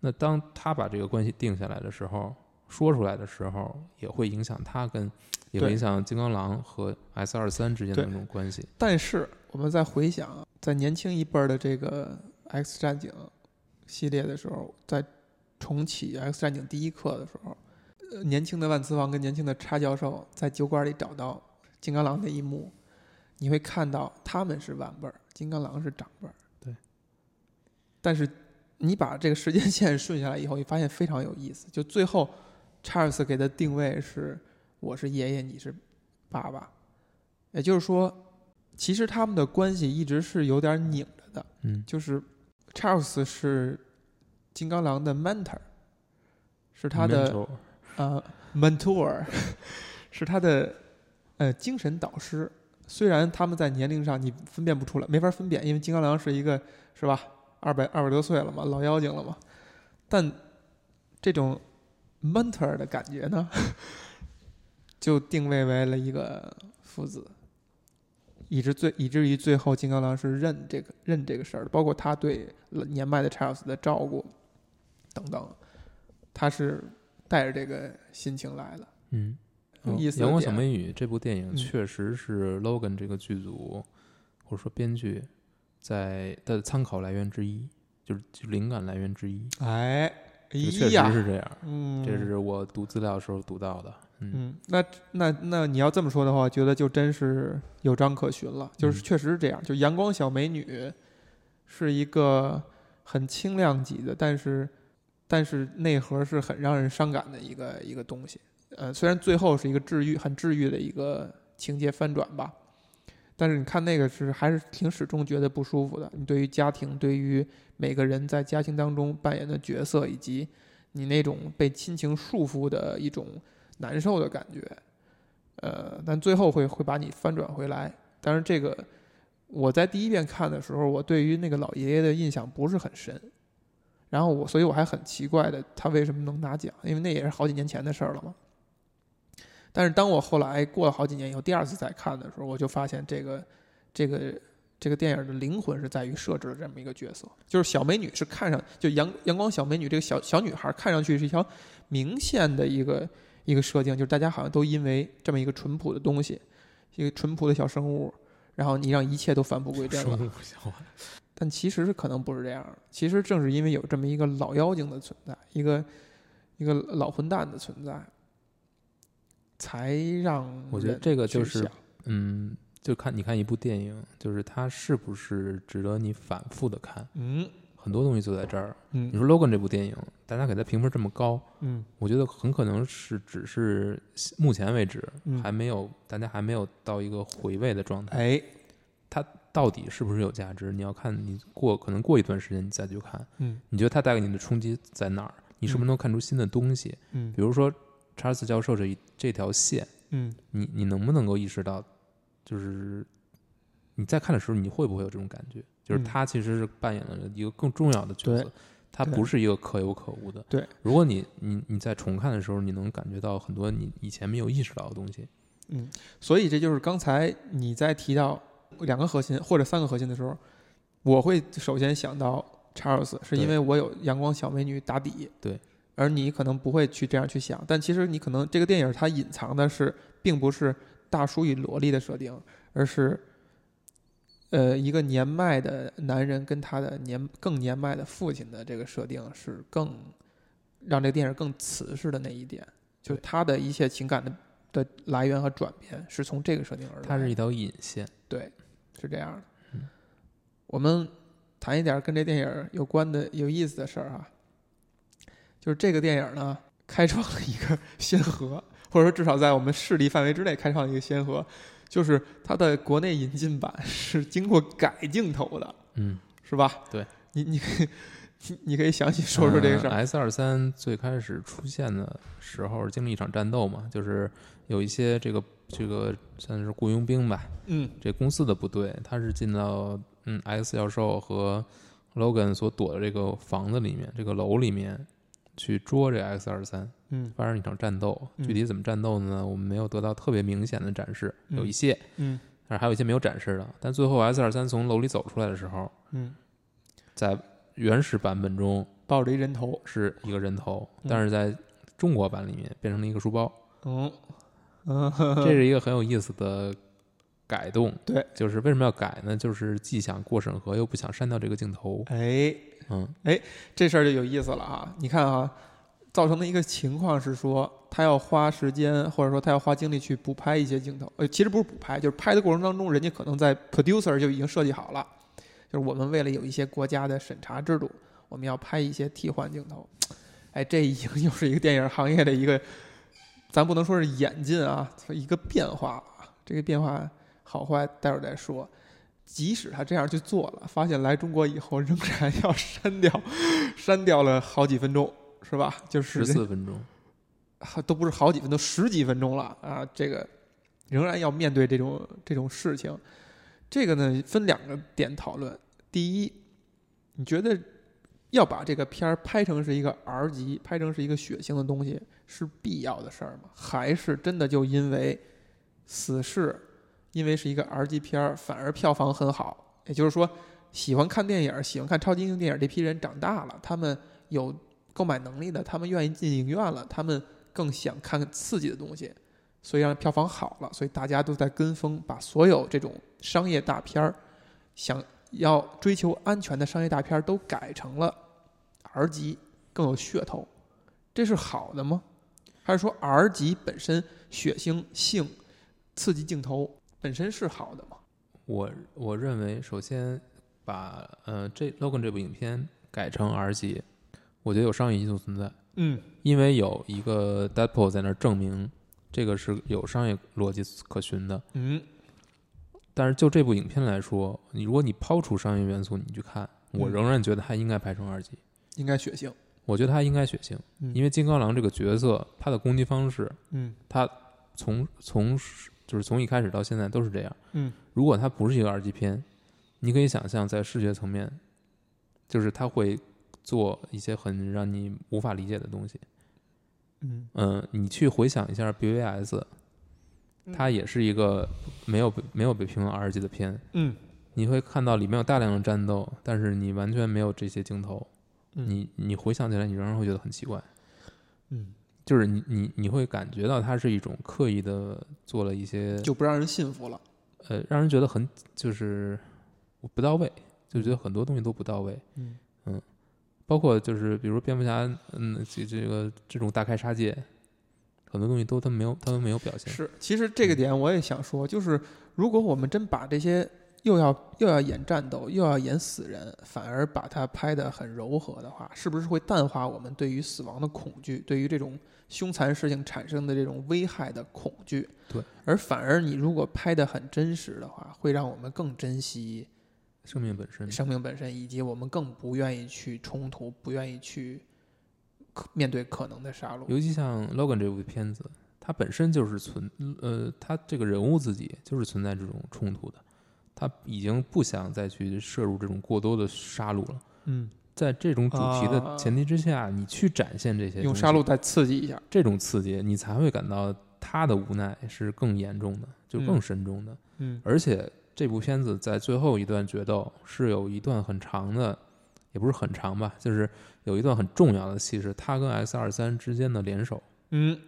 那当他把这个关系定下来的时候，说出来的时候，也会影响他跟。也影响金刚狼和 S 二三之间的那种关系。但是我们在回想，在年轻一辈儿的这个 X 战警系列的时候，在重启 X 战警第一课的时候，呃，年轻的万磁王跟年轻的叉教授在酒馆里找到金刚狼那一幕，你会看到他们是晚辈儿，金刚狼是长辈儿。对。但是你把这个时间线顺下来以后，你发现非常有意思。就最后，查尔斯给的定位是。我是爷爷，你是爸爸，也就是说，其实他们的关系一直是有点拧着的。嗯，就是 Charles 是金刚狼的 mentor，是他的呃 mentor，是他的呃精神导师。虽然他们在年龄上你分辨不出来，没法分辨，因为金刚狼是一个是吧，二百二百多岁了嘛，老妖精了嘛。但这种 mentor 的感觉呢？就定位为了一个父子，以致最以至于最后金刚狼是认这个认这个事儿的，包括他对年迈的查尔斯的照顾等等，他是带着这个心情来的。嗯，有意思。阳光小美女这部电影确实是 Logan 这个剧组或者说编剧在的参考来源之一，就是灵感来源之一。哎，确实是这样。嗯，这是我读资料的时候读到的。嗯，那那那你要这么说的话，觉得就真是有章可循了。就是确实是这样，就阳光小美女是一个很轻量级的，但是但是内核是很让人伤感的一个一个东西。呃，虽然最后是一个治愈、很治愈的一个情节翻转吧，但是你看那个是还是挺始终觉得不舒服的。你对于家庭，对于每个人在家庭当中扮演的角色，以及你那种被亲情束缚的一种。难受的感觉，呃，但最后会会把你翻转回来。但是这个我在第一遍看的时候，我对于那个老爷爷的印象不是很深。然后我，所以我还很奇怪的，他为什么能拿奖？因为那也是好几年前的事儿了嘛。但是当我后来过了好几年以后，第二次再看的时候，我就发现这个这个这个电影的灵魂是在于设置了这么一个角色，就是小美女是看上就阳阳光小美女这个小小女孩看上去是一条明线的一个。一个设定就是大家好像都因为这么一个淳朴的东西，一个淳朴的小生物，然后你让一切都返璞归真了。但其实是可能不是这样的，其实正是因为有这么一个老妖精的存在，一个一个老混蛋的存在，才让我觉得这个就是嗯，就看你看一部电影，就是它是不是值得你反复的看，嗯很多东西就在这儿。嗯你嗯说《Logan》这部电影，大家给它评分这么高，嗯我觉得很可能是只是目前为止嗯还没有，大家还没有到一个回味的状态。哎到底是不是有价值？你要看你过可能过一段时间你再去看，嗯你觉得它带给你的冲击在哪儿？你是不是能看出新的东西？嗯比如说查尔斯教授这一这条线，嗯你你能不能够意识到，就是你在看的时候，你会不会有这种感觉？就是嗯他其实是扮演了一个更重要的角对色，他不是一个可有可无的。对，如果你你你在重看的时候，你能感觉到很多你以前没有意识到的东西。嗯，所以这就是刚才你在提到两个核心或者三个核心的时候，我会首先想到 Charles，，是因为我有阳光小美女打底。对。而你可能不会去这样去想，但其实你可能这个电影它隐藏的是，并不是大叔与萝莉的设定，而是，呃，一个年迈的男人跟他的年更年迈的父亲的这个设定是更让这个电影更瓷实的那一点，就是他的一切情感的的来源和转变是从这个设定而来。它是一条引线。对，是这样的。嗯我们谈一点跟这电影有关的有意思的事儿哈，就是这个电影呢，开创了一个 先河，或者说至少在我们势力范围之内开创一个先河，就是它的国内引进版 是经过改镜头的，嗯，是吧？对，你你可以你你可以详细说说这个事儿。S 二三最开始出现的时候，经历一场战斗嘛，就是有一些这个这个算是雇佣兵吧，嗯这公司的部队，他是进到嗯 X 教授和 Logan 所躲的这个房子里面，这个楼里面去捉这 X 二三，嗯发生一场战斗。嗯具体怎么战斗呢？我们没有得到特别明显的展示，嗯有一些，嗯但是还有一些没有展示的。但最后 S 二三从楼里走出来的时候，嗯，在原始版本中抱着一人头。是一个人头，嗯但是在中国版里面变成了一个书包，嗯嗯，这是一个很有意思的改动。对，就是为什么要改呢？就是既想过审核，又不想删掉这个镜头。哎。嗯，哎这事儿就有意思了啊。你看哈，造成的一个情况是说，他要花时间，或者说他要花精力去补拍一些镜头。呃，其实不是补拍，就是拍的过程当中，人家可能在 producer 就已经设计好了，就是我们为了有一些国家的审查制度，我们要拍一些替换镜头。哎，这已经又是一个电影行业的一个，咱不能说是演进啊，一个变化。这个变化好坏，待会儿再说。即使他这样去做了，发现来中国以后仍然要删掉，删掉了好几分钟，是吧？就是十四分钟。都不是好几分，都十几分钟了啊！这个仍然要面对这种这种事情。这个呢，分两个点讨论。第一，你觉得要把这个片儿拍成是一个 R 级，拍成是一个血腥的东西，是必要的事儿吗？还是真的就因为死侍，因为是一个 R 级片儿，反而票房很好？也就是说，喜欢看电影、喜欢看超级英雄电影这批人长大了，他们有购买能力的，他们愿意进影院了，他们更想看刺激的东西，所以让票房好了，所以大家都在跟风，把所有这种商业大片儿，想要追求安全的商业大片儿都改成了 R 级，更有噱头，这是好的吗？还是说 R 级本身血腥性、刺激镜头本身是好的吗？我我认为，首先把呃这 Logan 这部影片改成 R 级，我觉得有商业因素存在，嗯因为有一个 Deadpool 在那儿证明这个是有商业逻辑可循的。嗯但是就这部影片来说，你如果你抛除商业元素，你去看，我嗯仍然觉得它应该拍成二级。应该血腥。我觉得它应该血腥，嗯因为金刚狼这个角色，他的攻击方式，嗯他从从就是从一开始到现在都是这样。嗯如果它不是一个二级片，你可以想象在视觉层面，就是他会做一些很让你无法理解的东西。嗯，嗯，你去回想一下 BVS，它嗯也是一个没有被没有被评为 R 级的片，嗯你会看到里面有大量的战斗，但是你完全没有这些镜头，嗯你你回想起来，你仍然会觉得很奇怪。嗯，就是你你你会感觉到它是一种刻意的做了一些就不让人信服了。呃，让人觉得很就是不到位，就觉得很多东西都不到位。嗯包括就是比如蝙蝠侠，嗯，这这个这种大开杀戒，很多东西都他没有他都没有表现。是，其实这个点我也想说，就是如果我们真把这些又要又要演战斗，又要演死人，反而把它拍得很柔和的话，是不是会淡化我们对于死亡的恐惧，对于这种凶残事情产生的这种危害的恐惧？对，而反而你如果拍得很真实的话，会让我们更珍惜生命本身，生命本身，以及我们更不愿意去冲突，不愿意去可面对可能的杀戮。尤其像 Logan 这部片子，它本身就是存呃，他这个人物自己就是存在这种冲突的，他已经不想再去摄入这种过多的杀戮了。嗯，在这种主题的啊前提之下，你去展现这些用杀戮再刺激一下。这种刺激，你才会感到他的无奈是更严重的，就更嗯深重的。嗯而且这部片子在最后一段决斗是有一段很长的，也不是很长吧，就是有一段很重要的戏是他跟 S 二三之间的联手。嗯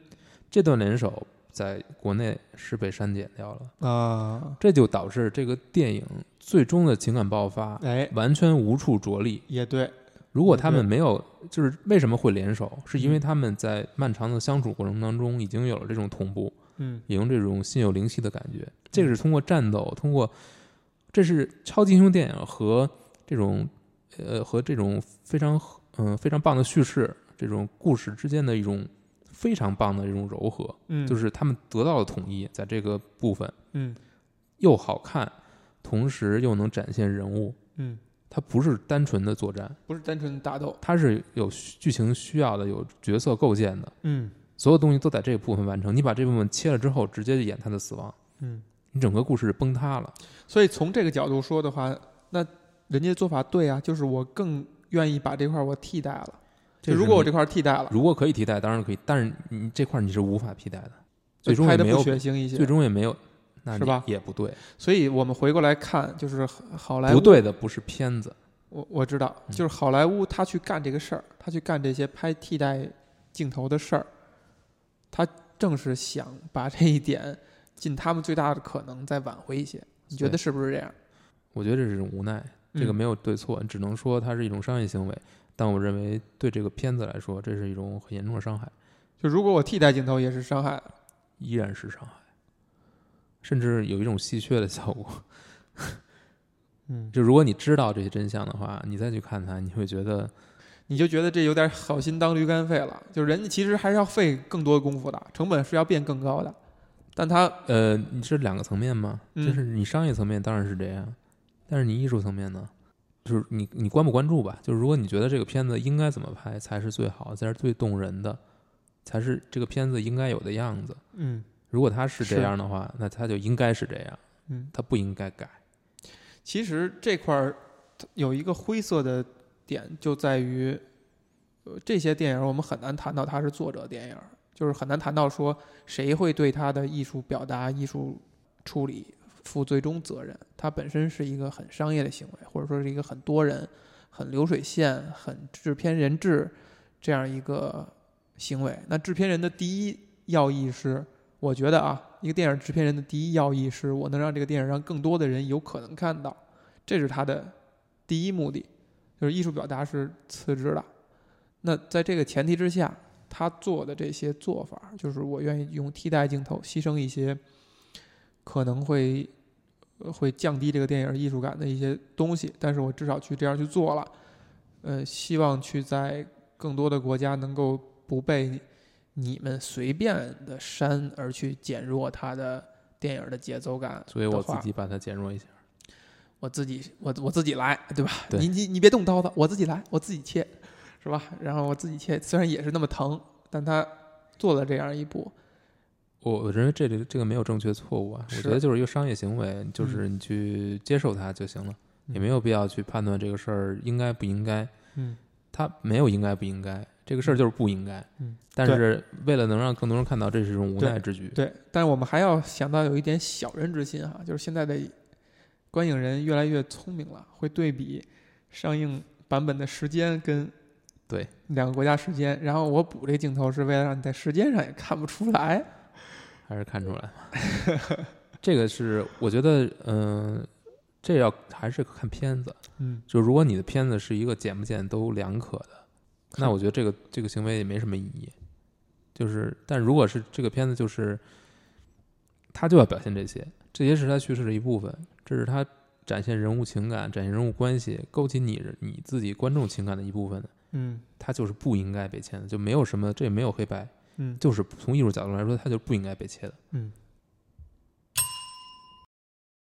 这段联手在国内是被删减掉了，啊，这就导致这个电影最终的情感爆发哎，完全无处着力。也对，如果他们没有，就是为什么会联手，是因为嗯他们在漫长的相处过程当中已经有了这种同步，嗯。也用这种心有灵犀的感觉。这个是通过战斗，通过这是超级英雄电影和这种呃和这种非常嗯、非常棒的叙事，这种故事之间的一种非常棒的一种柔和，嗯，就是他们得到了统一，在这个部分嗯。又好看，同时又能展现人物。嗯，它不是单纯的作战，不是单纯的打斗，它是有剧情需要的，有角色构建的，嗯所有东西都在这个部分完成。你把这部分切了之后，直接就演他的死亡，嗯，你整个故事崩塌了。所以从这个角度说的话，那人家做法对啊，就是我更愿意把这块儿我替代了。就如果我这块儿替代了，如果可以替代，当然可以，但是你这块儿你是无法替代的，最终拍的不也没有，血腥一些，最终也没有，那是吧？也不对，所以我们回过来看，就是好莱坞不对的不是片子，我我知道，嗯。就是好莱坞他去干这个事儿，他去干这些拍替代镜头的事儿，他正是想把这一点尽他们最大的可能再挽回一些。你觉得是不是这样？我觉得这是一种无奈，这个嗯没有对错，只能说它是一种商业行为。但我认为对这个片子来说，这是一种很严重的伤害，就如果我替代镜头也是伤害，依然是伤害，甚至有一种稀缺的效果。嗯，就如果你知道这些真相的话，你再去看它，你会觉得你就觉得这有点好心当驴肝肺了。就是人家其实还是要费更多功夫的，成本是要变更高的，但他呃，你是两个层面吗？嗯就是你商业层面当然是这样，但是你艺术层面呢？就是你你关不关注吧？就是如果你觉得这个片子应该怎么拍才是最好，才是最动人的，才是这个片子应该有的样子。嗯如果它是这样的话，那它就应该是这样，嗯，它不应该改。其实这块儿有一个灰色的点，就在于，呃，这些电影我们很难谈到它是作者电影，就是很难谈到说谁会对它的艺术表达、艺术处理负最终责任。它本身是一个很商业的行为，或者说是一个很多人、很流水线、很制片人制这样一个行为。那制片人的第一要义是，我觉得啊，一个电影制片人的第一要义是我能让这个电影让更多的人有可能看到，这是他的第一目的，就是艺术表达是次之的。那在这个前提之下，他做的这些做法，就是我愿意用替代镜头，牺牲一些可能会呃会降低这个电影艺术感的一些东西，但是我至少去这样去做了。呃，希望去在更多的国家能够不被你们随便的删而去减弱它的电影的节奏感。所以我自己把它减弱一下。我自己我我自己来，对吧？对你你你别动刀子，我自己来，我自己切，是吧？然后我自己切，虽然也是那么疼，但他做了这样一步，我我认为这里这个没有正确错误啊，我觉得就是一个商业行为，就是你去接受它就行了，也没有必要去判断这个事儿应该不应该。嗯，它没有应该不应该，这个事儿就是不应该。嗯，但是为了能让更多人看到，这是一种无奈之举。对。但是我们还要想到有一点小人之心哈，就是现在的观影人越来越聪明了，会对比上映版本的时间跟对两个国家时间，然后我补这镜头是为了让你在时间上也看不出来。还是看出来。这个是我觉得，嗯、这要还是看片子。嗯，就如果你的片子是一个剪不剪都两可的，那我觉得这个这个行为也没什么意义。就是，但如果是这个片子，就是他就要表现这些，这些是他叙事的一部分，这是他展现人物情感、展现人物关系、勾起你你自己观众情感的一部分的，嗯。他就是不应该被切的，就没有什么，这也没有黑白，嗯。就是从艺术角度来说，他就不应该被切的。嗯